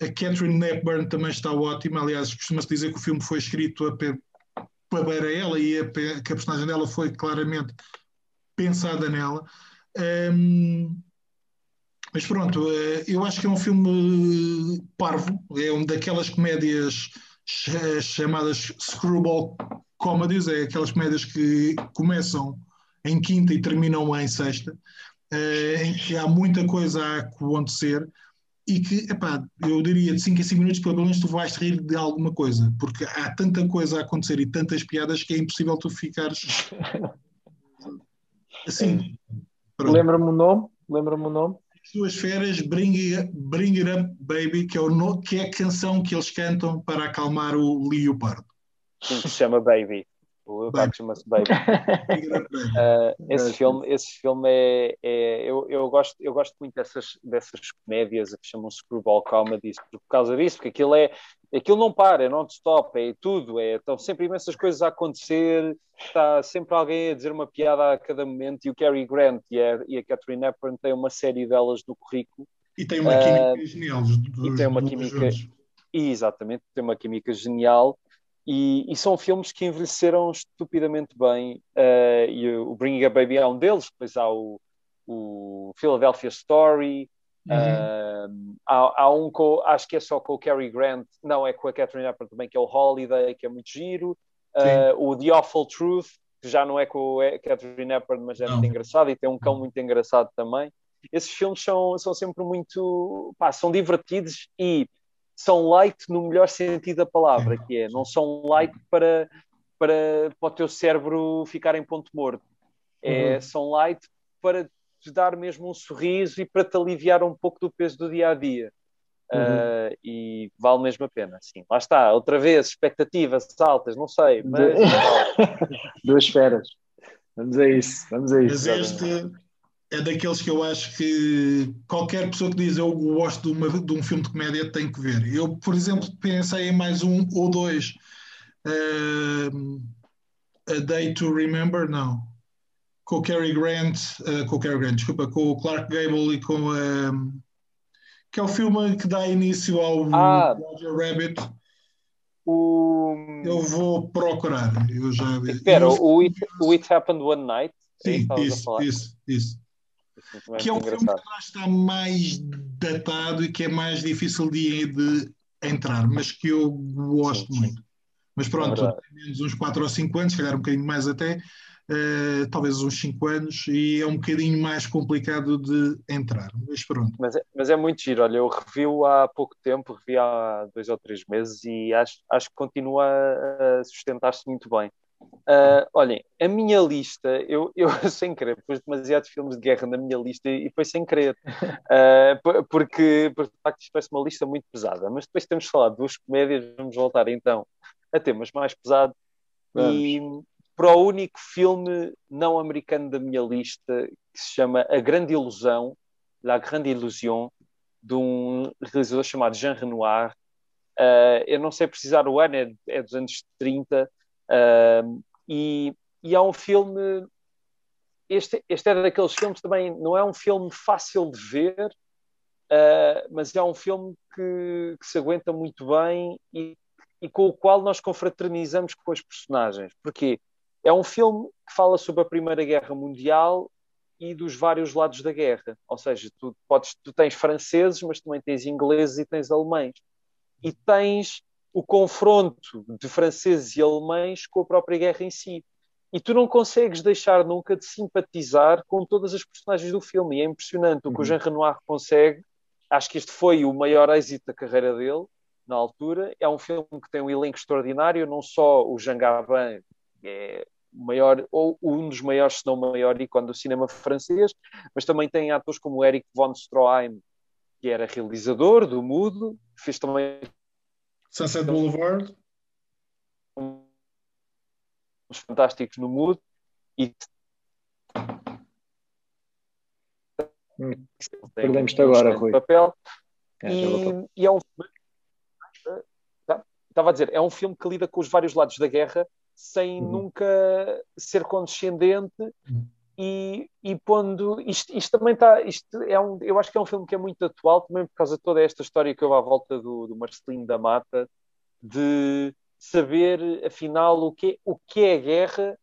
A Catherine Hepburn também está ótima. Aliás, costuma-se dizer que o filme foi escrito para ela e a, que a personagem dela foi claramente pensada nela. Um, mas pronto, eh, eu acho que é um filme parvo, é uma daquelas comédias chamadas screwball comedies, é aquelas comédias que começam em quinta e terminam em sexta, eh, em que há muita coisa a acontecer e que, epá, eu diria de 5 a 5 minutos, pelo menos tu vais rir de alguma coisa, porque há tanta coisa a acontecer e tantas piadas que é impossível tu ficares assim. Lembra-me o nome? Lembra-me o nome? Suas férias, Bring It, Bring It Up Baby, que é, o no, que é a canção que eles cantam para acalmar o leopardo. Sim, se chama Baby. O Batman Baby. uh, esse filme, esse filme é, é, eu, eu, gosto, eu gosto muito dessas, dessas comédias que chamam screwball comedies por causa disso, porque aquilo é aquilo não para, é non-stop, é tudo, é, estão sempre imensas coisas a acontecer, está sempre alguém a dizer uma piada a cada momento, e o Cary Grant e a, e a Catherine Hepburn têm uma série delas no currículo. E tem uma química uh, genial. Dos, e tem uma química, exatamente, tem uma química genial. E, e, são filmes que envelheceram estupidamente bem. Uh, e o Bringing a Baby é um deles, depois há o, o Philadelphia Story. Uhum. Uh, há, há, um com, acho que é só com o Cary Grant, não, é com a Catherine Hepburn também, que é o Holiday, que é muito giro. Uh, o The Awful Truth, que já não é com a Catherine Hepburn, mas é não. muito engraçado e tem um cão muito engraçado também. Esses filmes são, são sempre muito. Pá, são divertidos e são light no melhor sentido da palavra, que é, não são light para, para, para o teu cérebro ficar em ponto morto. É, uhum. São light para te dar mesmo um sorriso e para te aliviar um pouco do peso do dia a dia. Uhum. Uh, e vale mesmo a pena, sim. Lá está, outra vez, expectativas altas, não sei, mas. Duas esferas. Vamos a isso, vamos a isso. Mas este, é daqueles que eu acho que qualquer pessoa que diz eu gosto de, uma, de um filme de comédia tem que ver. Eu, por exemplo, pensei em mais um ou dois. Uh, A Day to Remember, não. Com o Cary Grant, uh, com o Cary Grant, desculpa, com o Clark Gable e com uh, que é o filme que dá início ao ah, Roger Rabbit. O... Eu vou procurar. Eu já Espera, eu... o, It, o It Happened One Night? Sim, isso, isso, isso que é um filme que está mais datado e que é mais difícil de, de entrar, mas que eu gosto sim, muito. Mas pronto, é menos uns 4 ou 5 anos, se calhar um bocadinho mais até, uh, talvez uns 5 anos, e é um bocadinho mais complicado de entrar. Mas pronto. Mas é, mas é muito giro, olha, eu revi há pouco tempo, revi há dois ou três meses e acho, acho que continua a sustentar-se muito bem. Uh, olhem, a minha lista, eu, eu sem querer, pus demasiados filmes de guerra na minha lista e foi sem querer, uh, porque, porque de facto isto parece uma lista muito pesada, mas depois temos falado duas comédias, vamos voltar então a temas mais pesados vamos. e para o único filme não americano da minha lista que se chama A Grande Ilusão, La Grande Illusion, de um realizador chamado Jean Renoir. Uh, eu não sei precisar o ano, é, é dos anos 30, Uh, e, e é um filme. Este, este é daqueles filmes também, não é um filme fácil de ver, uh, mas é um filme que, que, se aguenta muito bem e, e com o qual nós confraternizamos com as personagens. Porquê? É um filme que fala sobre a Primeira Guerra Mundial e dos vários lados da guerra. Ou seja, tu, podes, tu tens franceses, mas também tens ingleses e tens alemães. E tens o confronto de franceses e alemães com a própria guerra em si. E tu não consegues deixar nunca de simpatizar com todas as personagens do filme. E é impressionante o que o uhum. Jean Renoir consegue. Acho que este foi o maior êxito da carreira dele, na altura. É um filme que tem um elenco extraordinário, não só o Jean Gabin, é maior, ou um dos maiores, se não o maior ícone do cinema francês, mas também tem atores como Eric von Stroheim, que era realizador do Mudo, fez também Sunset Boulevard uns fantásticos no Mudo e hum. perdemos-te agora, Rui papel é, e, e, é um tá? estava a dizer, é um filme que lida com os vários lados da guerra sem uhum. nunca ser condescendente uhum. E, e pondo isto, isto também está isto é um, eu acho que é um filme que é muito atual também por causa de toda esta história que houve à volta do, do Marcelino da Mata de saber afinal o que, o que é a guerra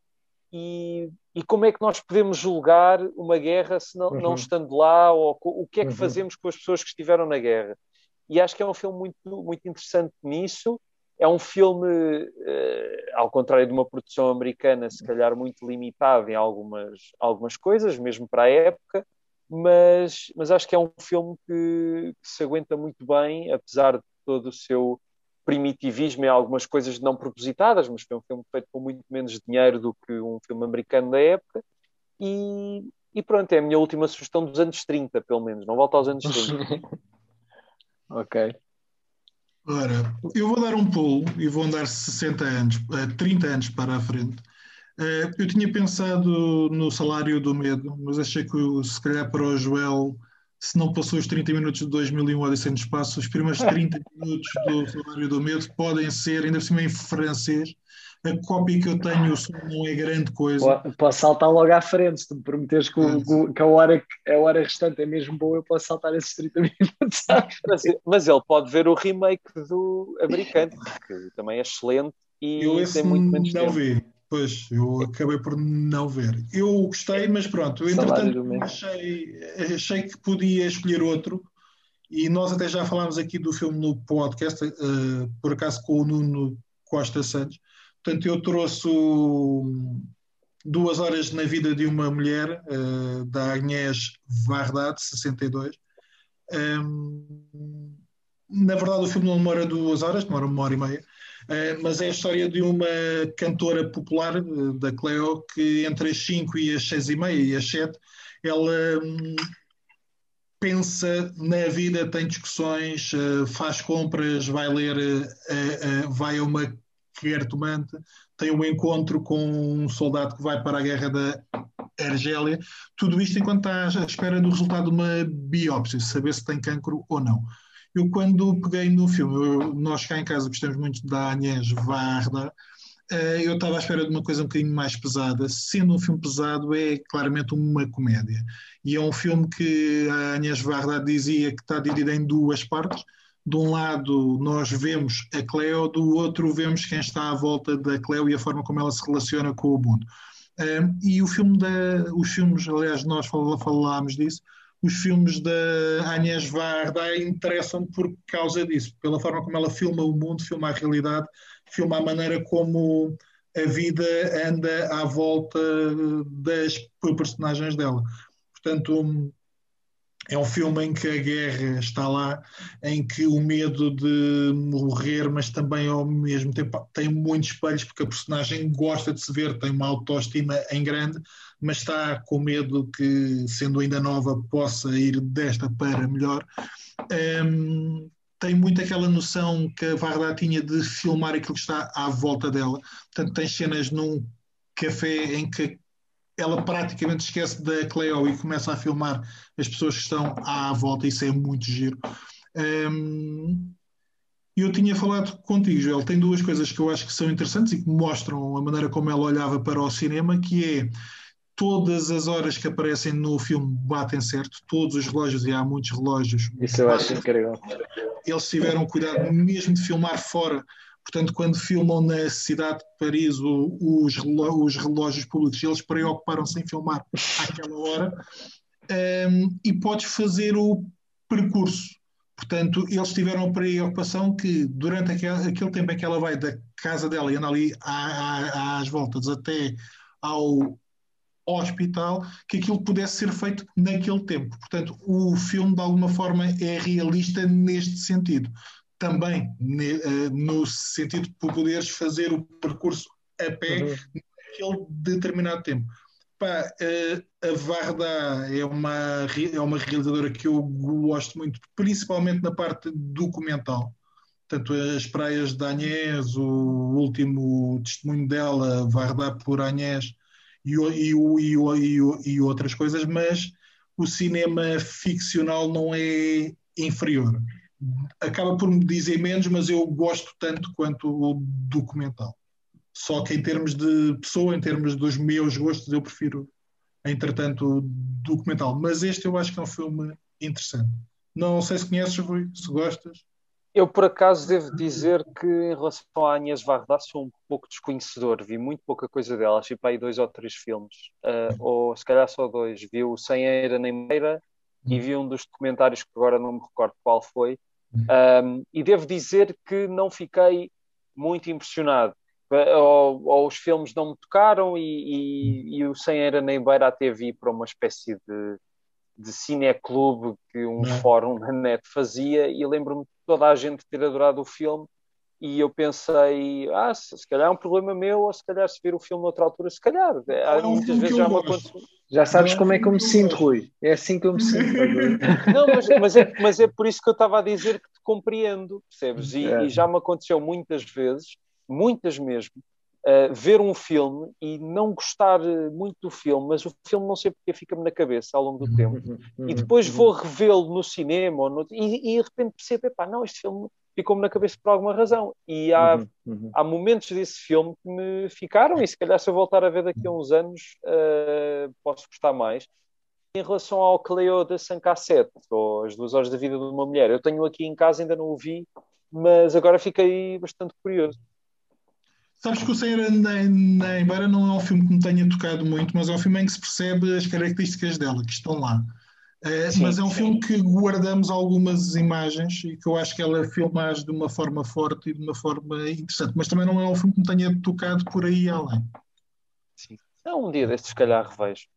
e, e como é que nós podemos julgar uma guerra se não, uhum. não estando lá ou o que é que uhum. fazemos com as pessoas que estiveram na guerra e acho que é um filme muito, muito interessante nisso é um filme, uh, ao contrário de uma produção americana, se calhar muito limitado em algumas, algumas coisas, mesmo para a época, mas, mas acho que é um filme que, que se aguenta muito bem, apesar de todo o seu primitivismo em algumas coisas não propositadas, mas foi um filme feito com muito menos dinheiro do que um filme americano da época. E, e pronto, é a minha última sugestão dos anos 30, pelo menos, não volta aos anos 30. ok. Ora, eu vou dar um pulo e vou andar 60 anos, 30 eh, anos para a frente. Eh, eu tinha pensado no salário do medo, mas achei que se calhar para o Joel, se não passou os 30 minutos de 2001 Odisseia no Espaço, os primeiros 30 minutos do salário do medo podem ser, ainda por cima em francês, a cópia que eu tenho, o som não é grande coisa. Posso saltar logo à frente, se tu me prometeres que, o, que a, hora, a hora restante é mesmo boa, eu posso saltar esses 30 minutos. Mas, mas ele pode ver o remake do americano, que também é excelente e eu esse tem muito menos não tempo. vi. Pois, eu acabei por não ver. Eu gostei, mas pronto, eu, entretanto achei, achei que podia escolher outro e nós até já falámos aqui do filme no podcast, uh, por acaso com o Nuno Costa Santos, Portanto, eu trouxe duas horas na vida de uma mulher, uh, da Agnès Varda, de 62. Um, na verdade, o filme não demora duas horas, demora uma hora e meia, uh, mas é a história de uma cantora popular, uh, da Cleo, que entre as 5 e as 6 e meia e as 7, ela um, pensa na vida, tem discussões, faz compras, vai ler, vai a uma Tomante tem um encontro com um soldado que vai para a guerra da Argélia. Tudo isto enquanto está à espera do resultado de uma biópsia, saber se tem cancro ou não. Eu, quando peguei no filme, eu, nós cá em casa gostamos muito da Agnès Varda, eh, eu estava à espera de uma coisa um bocadinho mais pesada. Sendo um filme pesado, é claramente uma comédia. E é um filme que a Agnès Varda dizia que está dividido em duas partes de um lado nós vemos a Cleo, do outro vemos quem está à volta da Cleo e a forma como ela se relaciona com o mundo. Um, e o filme da, os filmes, aliás, nós falámos disso, os filmes da Agnès Varda interessam por causa disso, pela forma como ela filma o mundo, filma a realidade, filma a maneira como a vida anda à volta das personagens dela. Portanto, é um filme em que a guerra está lá, em que o medo de morrer, mas também ao mesmo tempo tem muitos espelhos, porque a personagem gosta de se ver, tem uma autoestima em grande, mas está com medo que, sendo ainda nova, possa ir desta para melhor. Um, tem muito aquela noção que a Varda tinha de filmar aquilo que está à volta dela. Portanto, tem cenas num café em que ela praticamente esquece da Cleo e começa a filmar as pessoas que estão à volta, isso é muito giro. Um, eu tinha falado contigo, Joel, tem duas coisas que eu acho que são interessantes e que mostram a maneira como ela olhava para o cinema, que é todas as horas que aparecem no filme batem certo, todos os relógios, e há muitos relógios. Isso eu acho incrível. Eles tiveram cuidado mesmo de filmar fora. Portanto, quando filmam na cidade de Paris o, os, os, relógios públicos, eles preocuparam-se em filmar àquela hora. Um, e podes fazer o percurso. Portanto, eles tiveram a preocupação que durante aquele, aquele tempo em que ela vai da casa dela e anda ali às voltas até ao hospital, que aquilo pudesse ser feito naquele tempo. Portanto, o filme, de alguma forma, é realista neste sentido. Também eh, no sentido de poderes fazer o percurso a pé uhum. naquele determinado tempo. Pá, eh, a Varda é uma, é uma realizadora que eu gosto muito, principalmente na parte documental. Portanto, as praias de Anhés, o último testemunho dela, Varda por Anhés, e, e, e, e, outras coisas, mas o cinema ficcional não é inferior. Acaba por me dizer menos, mas eu gosto tanto quanto o documental. Só que em termos de pessoa, em termos dos meus gostos, eu prefiro, entretanto, o documental. Mas este eu acho que é um filme interessante. Não sei se conheces, Rui, se gostas. Eu, por acaso, devo dizer que em relação à Agnes Varda sou um pouco desconhecedor. Vi muito pouca coisa dela. Achei para aí dois ou três filmes. Uh, ou se calhar só dois. Vi o Sem Eira Nem Meira e vi um dos documentários que agora não me recordo qual foi. Um, e devo dizer que não fiquei muito impressionado. Ou, ou os filmes não me tocaram e, e, e o Sem Eira Nem Beira até vi para uma espécie de de cineclube que um não. fórum na net fazia e lembro-me de toda a gente ter adorado o filme e eu pensei, ah, se, se calhar é um problema meu, ou se calhar se vir o filme noutra altura, se calhar. É, um muitas vezes já me aconteceu. Já sabes como é que eu me sinto, Rui. É assim que eu me sinto. Não, mas, mas, é, mas é por isso que eu estava a dizer que te compreendo, percebes? E, é. e já me aconteceu muitas vezes, muitas mesmo, uh, ver um filme e não gostar eh, muito do filme, mas o filme não sei porque fica-me na cabeça ao longo do tempo. e depois vou revê-lo no cinema no... e, e, de repente percebo, epá, não, este filme ficou-me na cabeça por alguma razão. E há, uhum, uhum. há momentos desse filme que me ficaram, e se calhar se eu voltar a ver daqui a uns anos, uh, posso gostar mais. Em relação ao Cleo de Sancassete, ou As Duas Horas da Vida de uma Mulher, eu tenho aqui em casa, ainda não o vi, mas agora fiquei bastante curioso. Sabes que o Senhor embora não é um filme que me tenha tocado muito, mas é um filme em que se percebe as características dela, que estão lá. Uh, sim, mas é um sim. filme que guardamos algumas imagens e que eu acho que ela filmage de uma forma forte e de uma forma interessante, mas também não é um filme que me tenha tocado por aí além. Sim, é um dia destes, se calhar, revejo.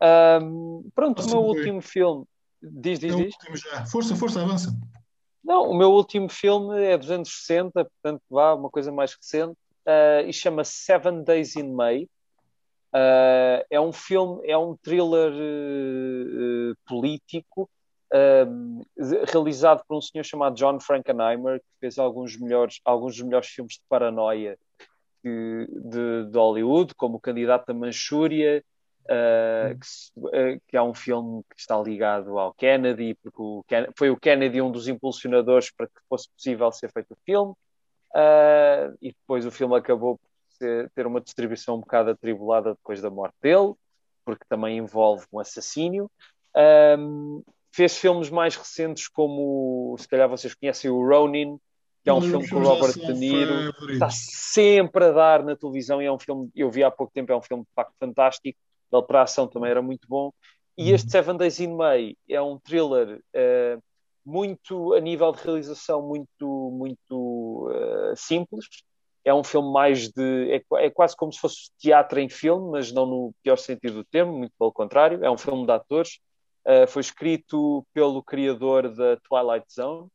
Um, pronto, o meu último filme. Diz, diz, é diz. Força, força, avança. Não, o meu último filme é dos anos 60, portanto, vá, uma coisa mais recente uh, e chama Seven Days in May. Uh, é um filme, é um thriller uh, político realizado por um senhor chamado John Frankenheimer, que fez alguns, melhores, alguns dos melhores filmes de paranoia que, de, de, Hollywood, como O Candidato da Manchúria, Uh, que, que, é um filme que está ligado ao Kennedy, porque o foi o Kennedy um dos impulsionadores para que fosse possível ser feito o filme. Uh, e depois o filme acabou por ser, ter uma distribuição um bocado atribulada depois da morte dele, porque também envolve um assassínio. Um, fez filmes mais recentes, como se calhar vocês conhecem o Ronin, que é um filme com o Robert De Niro, está sempre a dar na televisão e é um filme, eu vi há pouco tempo, é um filme de facto fantástico, ele para a ação também era muito bom. E este uhum. Seven Days in May é um thriller uh, muito a nível de realização muito muito uh, simples é um filme mais de é, é, quase como se fosse teatro em filme mas não no pior sentido do termo muito pelo contrário é um filme de atores uh, foi escrito pelo criador da Twilight Zone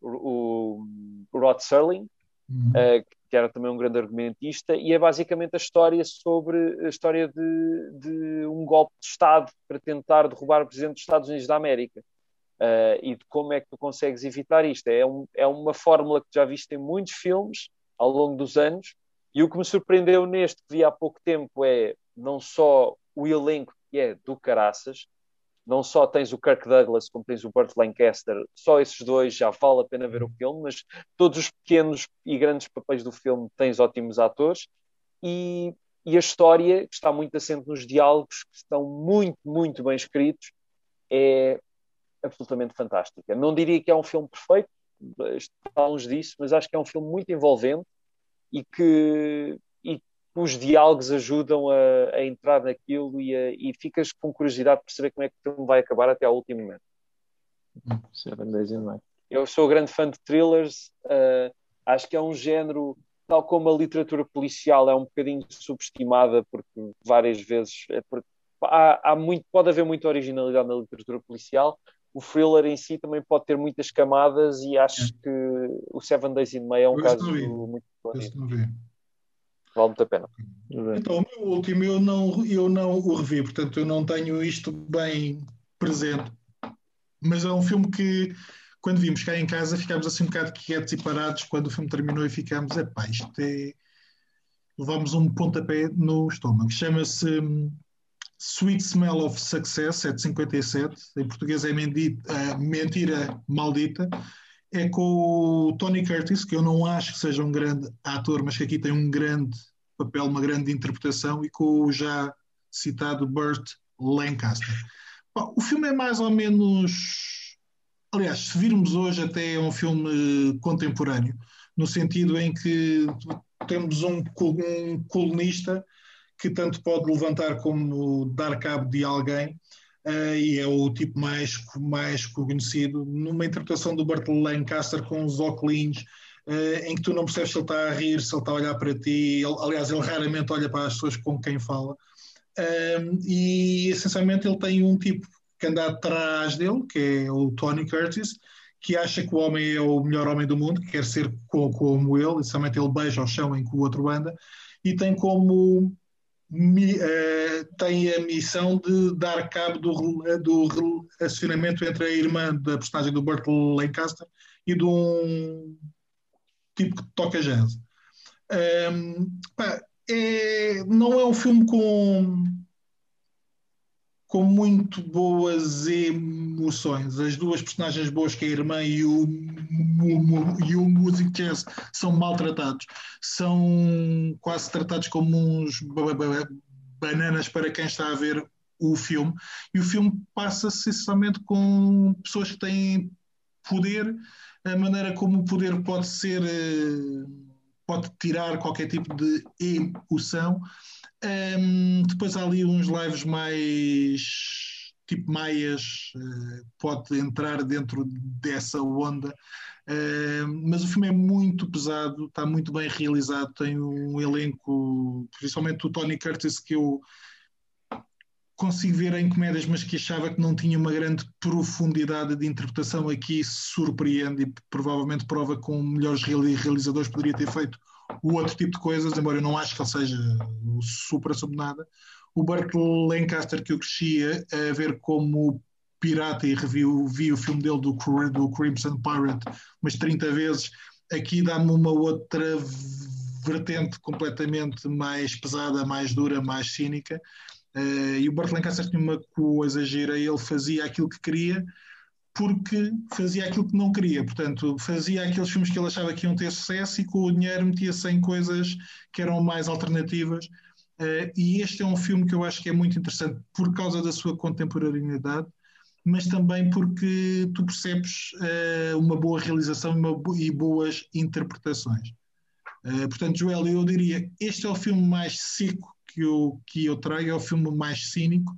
o, o Rod Serling uhum. uh, que era também um grande argumentista e é basicamente a história sobre a história de, de um golpe de Estado para tentar derrubar o presidente dos Estados Unidos da América Uh, e de como é que tu consegues evitar isto. É, um, é uma fórmula que já viste em muitos filmes ao longo dos anos, e o que me surpreendeu neste que vi há pouco tempo é não só o elenco que é do caraças, não só tens o Kirk Douglas como tens o Burt Lancaster, só esses dois já vale a pena ver o filme, mas todos os pequenos e grandes papéis do filme tens ótimos atores e e a história, que está muito assente nos diálogos, que estão muito, muito bem escritos, é absolutamente fantástica. Não diria que é um filme perfeito, está longe disso, mas acho que é um filme muito envolvente e que, e os diálogos ajudam a, a entrar naquilo e, a, e, ficas com curiosidade de perceber como é que o filme vai acabar até ao último momento. Seven Days in Night. Eu sou grande fã de thrillers, uh, acho que é um género, tal como a literatura policial é um bocadinho subestimada, porque várias vezes é há, há muito, pode haver muita originalidade na literatura policial, o thriller em si também pode ter muitas camadas e acho é. que o Seven Days in May é um eu caso muito bonito. Vale muito a pena. Então, o meu último eu não, eu não o revi, portanto eu não tenho isto bem presente. Mas é um filme que, quando vimos cá em casa, ficámos assim um bocado quietos e parados quando o filme terminou e ficámos, epá, isto é. Levámos um pontapé no estômago. Chama-se hum, Sweet Smell of Success, é de 57, em português é Mentira, Mentira Maldita, é com o Tony Curtis, que eu não acho que seja um grande ator, mas que aqui tem um grande papel, uma grande interpretação, e com o já citado Burt Lancaster. Bom, o filme é mais ou menos. Aliás, se virmos hoje, até é um filme contemporâneo, no sentido em que temos um, um colunista que tanto pode levantar como dar cabo de alguém, uh, e é o tipo mais, mais conhecido, numa interpretação do Burt Lancaster com os óculos, uh, em que tu não percebes se ele está a rir, se ele está a olhar para ti, ele, aliás, ele raramente olha para as pessoas com quem fala, uh, e essencialmente ele tem um tipo que anda atrás dele, que é o Tony Curtis, que acha que o homem é o melhor homem do mundo, que quer ser como, como ele, e somente ele beija ao chão em que o outro anda, e tem como mi, uh, tem a missão de dar cabo do, do relacionamento entre a irmã da personagem do Burt Lancaster e de um tipo que toca jazz. Um, ehm, pá, é, não é um filme com com muito boas emoções. As duas personagens boas, que é a irmã e o, e o músico jazz, são maltratados. São quase tratados como uns bananas para quem está a ver o filme. E o filme passa-se essencialmente com pessoas que têm poder, a maneira como o poder pode ser, eh, pode tirar qualquer tipo de emoção um, depois há ali uns lives mais tipo maias, uh, pode entrar dentro dessa onda. Uh, mas o filme é muito pesado, está muito bem realizado, tem um elenco, principalmente o Tony Curtis, que eu consigo ver em comédias, mas que achava que não tinha uma grande profundidade de interpretação aqui, surpreende e provavelmente prova com melhores realizadores poderia ter feito o outro tipo de coisas, embora eu não acho que ele seja o supra sobre nada. O Burt Lancaster, que eu crescia a ver como pirata e revi, vi o filme dele do, do Crimson Pirate umas 30 vezes, aqui dá-me uma outra vertente completamente mais pesada, mais dura, mais cínica. Uh, e o Burt Lancaster tinha uma coisa gira, ele fazia aquilo que queria, porque fazia aquilo que não queria. Portanto, fazia aqueles filmes que ele achava que iam ter sucesso e com o dinheiro metia-se em coisas que eram mais alternativas. Uh, e este é um filme que eu acho que é muito interessante por causa da sua contemporaneidade, mas também porque tu percebes uh, uma boa realização e, uma, e boas interpretações. Uh, portanto, Joel, eu diria, este é o filme mais seco que eu, que eu trago, é o filme mais cínico,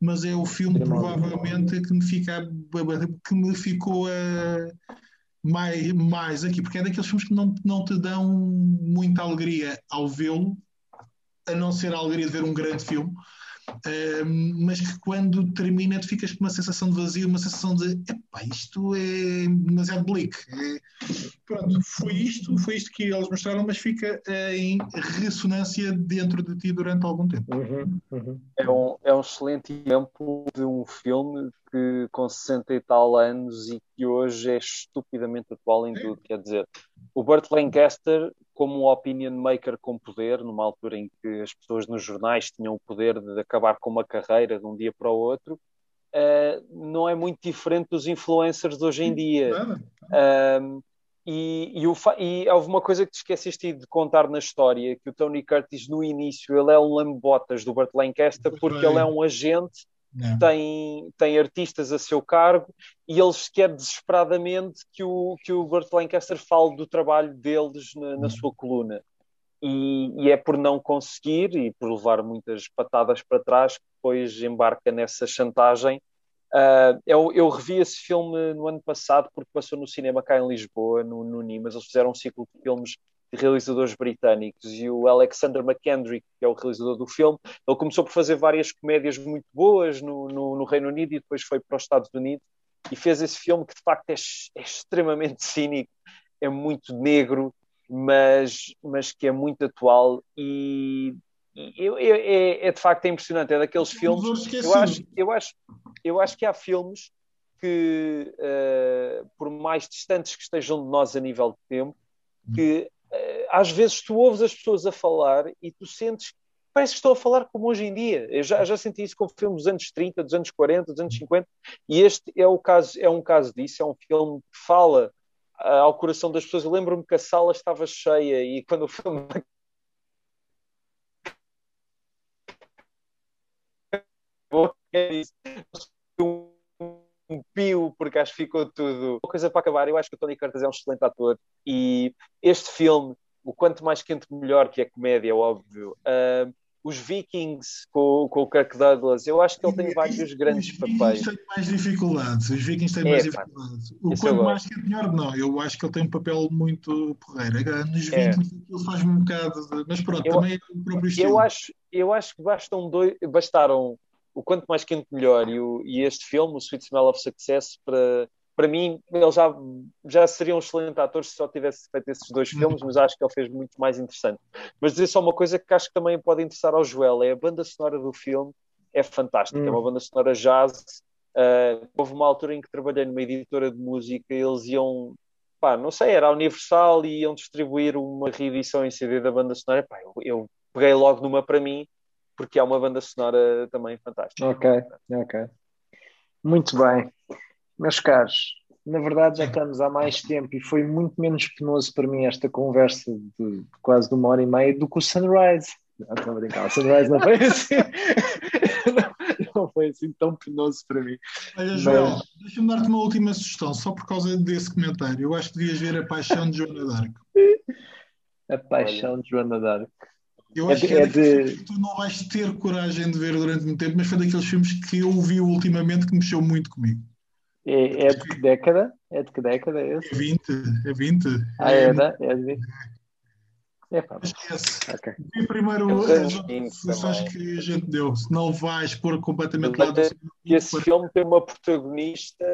mas é o filme provavelmente que me, fica, que me ficou uh, mais, mais aqui, porque é daqueles filmes que não, não te dão muita alegria ao vê-lo, a não ser a alegria de ver um grande filme, mas que quando termina tu ficas com uma sensação de vazio, uma sensação de epá, isto é demasiado bleak. É, pronto, foi isto, foi isto que eles mostraram, mas fica em ressonância dentro de ti durante algum tempo. Uhum, uhum. É, um, é um excelente exemplo de um filme que com 60 e tal anos e que hoje é estupidamente atual em tudo. Quer dizer, o Burt Lancaster, como um opinion maker com poder, numa altura em que as pessoas nos jornais tinham o poder de acabar com uma carreira de um dia para o outro, uh, não é muito diferente dos influencers de hoje em dia. Uh, e, e, o, e houve uma coisa que te esqueceste de contar na história, que o Tony Curtis no início ele é um lambotas do Burt Lancaster porque ele é um agente tem, tem artistas a seu cargo e eles querem desesperadamente que o, que o Burt Lancaster fale do trabalho deles na, na sua coluna. E, e, é por não conseguir e por levar muitas patadas para trás que depois embarca nessa chantagem. Uh, eu, eu, revi esse filme no ano passado porque passou no cinema cá em Lisboa, no, no Nimas. Eles fizeram um ciclo de filmes de realizadores britânicos e o Alexander McKendrick, que é o realizador do filme, ele começou por fazer várias comédias muito boas no, no, no Reino Unido e depois foi para os Estados Unidos e fez esse filme que de facto é, é extremamente cínico, é muito negro, mas, mas que é muito atual e, e é, é, de facto é impressionante, é daqueles filmes. Eu acho, eu, acho, eu acho que há filmes que, uh, por mais distantes que estejam de nós a nível de tempo, que às vezes tu ouves as pessoas a falar e tu sentes parece que estou a falar como hoje em dia. Eu já, já senti isso com filmes dos anos 30, dos anos 40, dos anos 50, e este é, o caso, é um caso disso. É um filme que fala uh, ao coração das pessoas. Eu lembro-me que a sala estava cheia e quando o filme. um pio, porque acho que ficou tudo. Uma coisa para acabar, eu acho que o Tony Curtis é um excelente ator e este filme, o quanto mais quente melhor, que é comédia, é óbvio. Uh, os Vikings com, com o Kirk Douglas, eu acho que ele tem vários grandes os papéis. Os Vikings têm mais dificuldades, os Vikings têm é, mais dificuldades. O quanto mais quente melhor, não. Eu acho que ele tem um papel muito porreiro. Nos é. Vikings ele faz um bocado de... Mas pronto, eu, também é o próprio estilo. Eu acho, eu acho que bastam dois, bastaram o quanto mais quente melhor. E, o, e este filme, o Sweet Smell of Success, para, para mim, ele já, já seria um excelente ator se só tivesse feito esses dois filmes, mas acho que ele fez muito mais interessante. Mas dizer só uma coisa que acho que também pode interessar ao Joel: é a banda sonora do filme, é fantástica, hum. é uma banda sonora jazz. Uh, houve uma altura em que trabalhei numa editora de música, eles iam, pá, não sei, era a Universal e iam distribuir uma reedição em CD da banda sonora. Pá, eu, eu peguei logo numa para mim porque é uma banda sonora também fantástica. Ok, ok. Muito bem. Meus caros, na verdade já estamos há mais tempo e foi muito menos penoso para mim esta conversa de, quase de uma hora e meia do que o Sunrise. Não, estou a brincar, o Sunrise não foi assim. não, não, foi assim tão penoso para mim. Olha, Joel, Mas... deixa-me dar-te uma última sugestão, só por causa desse comentário. Eu acho que devias ver A Paixão de Joana Dark. A Paixão de Joana Dark. Eu é acho é, que é, é de... que tu não vais ter coragem de ver durante muito tempo, mas foi daqueles filmes que eu vi ultimamente que mexeu muito comigo. É, é de que década? É de que década é esse? É 20, é 20. Ah, é, é, da, é de 20. É pá. Esquece. Okay. E primeiro as sugestões que a gente deu, se não vais pôr completamente lá do Esse para... filme tem uma protagonista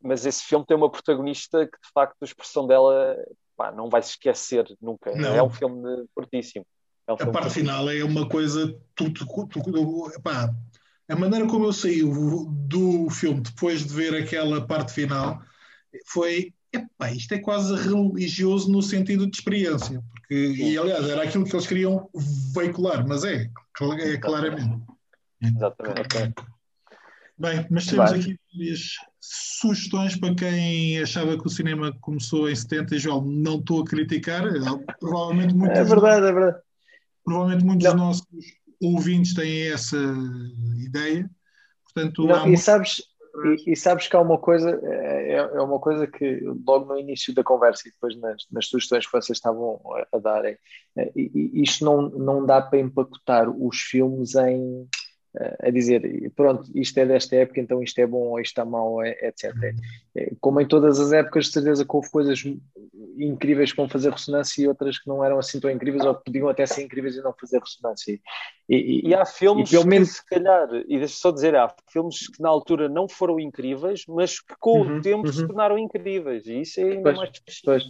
mas esse filme tem uma protagonista que de facto a expressão dela pá, não vai se esquecer nunca. Não. É um filme fortíssimo. É um a parte fortíssimo. final é uma coisa. Tu, tu, tu, pá, a maneira como eu saí do filme depois de ver aquela parte final foi. Epá, isto é quase religioso no sentido de experiência, porque, e aliás, era aquilo que eles queriam veicular, mas é, é claramente. Exatamente. Bem, mas temos aqui várias sugestões para quem achava que o cinema começou em 70 e João, não estou a criticar, é, provavelmente muitos, é verdade, é verdade. Provavelmente muitos não. dos nossos ouvintes têm essa ideia. Portanto, não, e, sabes, e, e, sabes que há uma coisa, é, é, é uma coisa que logo no início da conversa e depois nas, nas sugestões que vocês estavam a, a darem, é, isto não, não dá para empacotar os filmes em a dizer, pronto, isto é desta época, então isto é bom ou isto está mau, é, etc. É, como em todas as épocas, de certeza que houve coisas incríveis que vão fazer ressonância e outras que não eram assim tão incríveis ou que podiam até ser incríveis e não fazer ressonância. E, e, e há filmes e, menos... que, se calhar, e deixa só dizer, há filmes que na altura não foram incríveis, mas que com uhum, o tempo uhum. se tornaram incríveis, e isso é ainda pois, mais pois.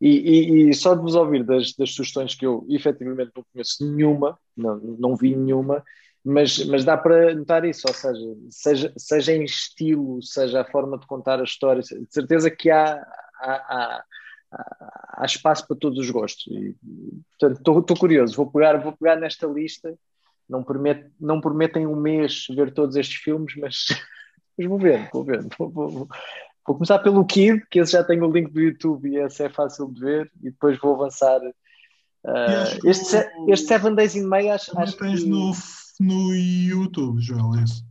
E, e, e, só de vos ouvir das, das sugestões que eu efetivamente não conheço nenhuma, não, não vi nenhuma, mas, mas dá para notar isso, ou seja, seja, seja em estilo, seja a forma de contar a história, de certeza que há, há, há, há espaço para todos os gostos. E, portanto, estou curioso, vou pegar, vou pegar nesta lista. Não, promet, não prometem um mês ver todos estes filmes, mas, mas vou ver, vou ver. Vou, vou, Vou começar pelo Kid, que esse já tem o link do YouTube e esse é fácil de ver, e depois vou avançar. Uh, este, este Seven Days in May acho, acho que... no, no YouTube, Joel, esse.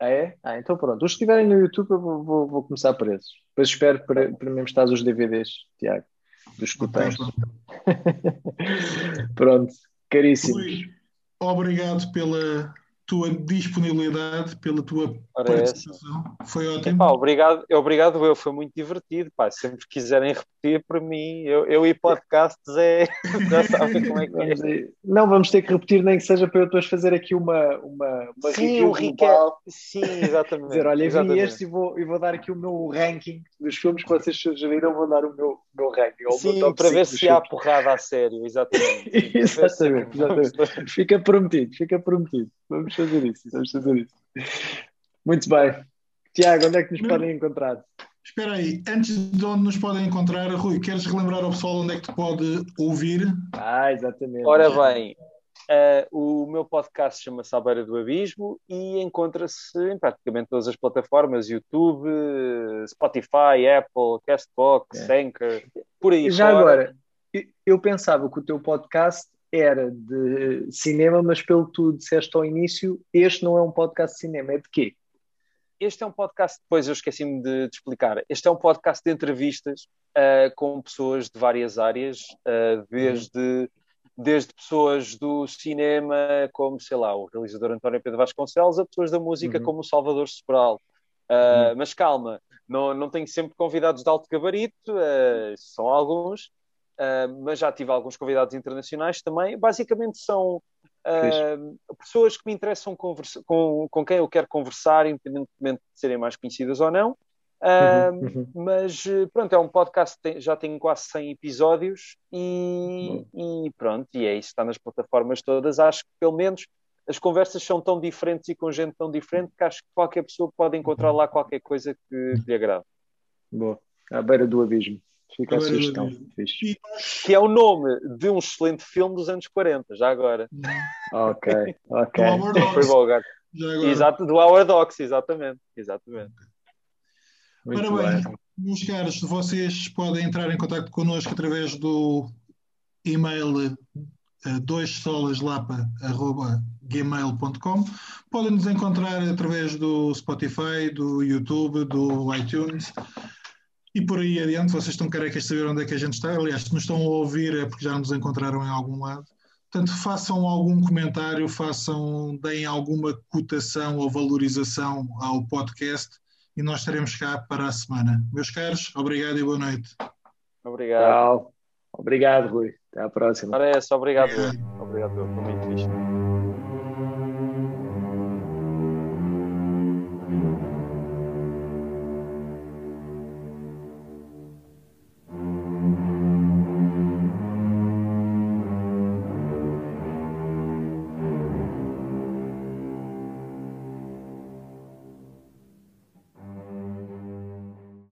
Ah, é? Ah, então pronto. Os que estiverem no YouTube eu vou, vou, vou começar por esses. Depois espero para, para mesmo estar os DVDs, Tiago, dos escuteiros. pronto, caríssimos. Obrigado pela, tua disponibilidade, pela tua Ora é participação. É Foi ótimo. Epá, obrigado, obrigado eu, foi muito divertido. Pá. Sempre quiserem repetir para mim, eu, eu e podcasts é. Já sabem como é que é. Não, vamos ter que repetir, nem que seja para eu depois fazer aqui uma, uma, uma Sim, o global. Sim, exatamente. Dizer, olha, exatamente. vi este e vou, e vou dar aqui o meu ranking dos filmes que vocês sugeriram, vou dar o meu, meu ranking. Sim, para ver se há porrada a sério, exatamente. exatamente, exatamente. Fica prometido, fica prometido. Vamos fazer isso, vamos fazer isso. Muito bem. Tiago, onde é que nos podem encontrar? Espera aí, antes de onde nos podem encontrar, Rui, queres relembrar ao pessoal onde é que te pode ouvir? Ah, exatamente. Ora bem, uh, o meu podcast chama-se À Beira do Abismo e encontra-se em praticamente todas as plataformas, YouTube, Spotify, Apple, Castbox, é. Anchor, por aí Já fora. agora, eu pensava que o teu podcast era de cinema, mas pelo que tu disseste ao início, este não é um podcast de cinema, é de quê? Este é um podcast, depois eu esqueci-me de, de, explicar, este é um podcast de entrevistas uh, com pessoas de várias áreas, uh, desde, desde pessoas do cinema, como, sei lá, o realizador António Pedro Vasconcelos, a pessoas da música, uhum. como o Salvador Sobral. Uh, uhum. Mas calma, não, não tenho sempre convidados de alto gabarito, são alguns, uh, mas já tive alguns convidados internacionais também. Basicamente são uh, pessoas que me interessam com, com quem eu quero conversar, independentemente de serem mais conhecidas ou não. Uh, uhum, uhum. Mas pronto, é um podcast que já tem quase 100 episódios e, uhum. e, pronto, e é isso, está nas plataformas todas. Acho que pelo menos as conversas são tão diferentes e com gente tão diferente que acho que qualquer pessoa pode encontrar lá qualquer coisa que, que lhe agrade. Boa, à beira do abismo. Fica a sugestão. Que é o nome de um excelente filme dos anos 40, já agora. ok, ok. Foi bom, gato. Exato, do Our Docs, exatamente. exatamente. Muito Ora bem, bem, meus caros, vocês podem entrar em contato connosco através do e-mail uh, doissolaslapa.gmail.com Podem nos encontrar através do Spotify, do YouTube, do iTunes e por aí adiante, vocês estão carecas de saber onde é que a gente está. Aliás, se nos estão a ouvir é porque já nos encontraram em algum lado. Portanto, façam algum comentário, façam, deem alguma cotação ou valorização ao podcast e nós estaremos cá para a semana. Meus caros, obrigado e boa noite. Obrigado. Tchau. Obrigado, Rui. Até à próxima. Parece, obrigado. Obrigado, obrigado. Foi muito fixe.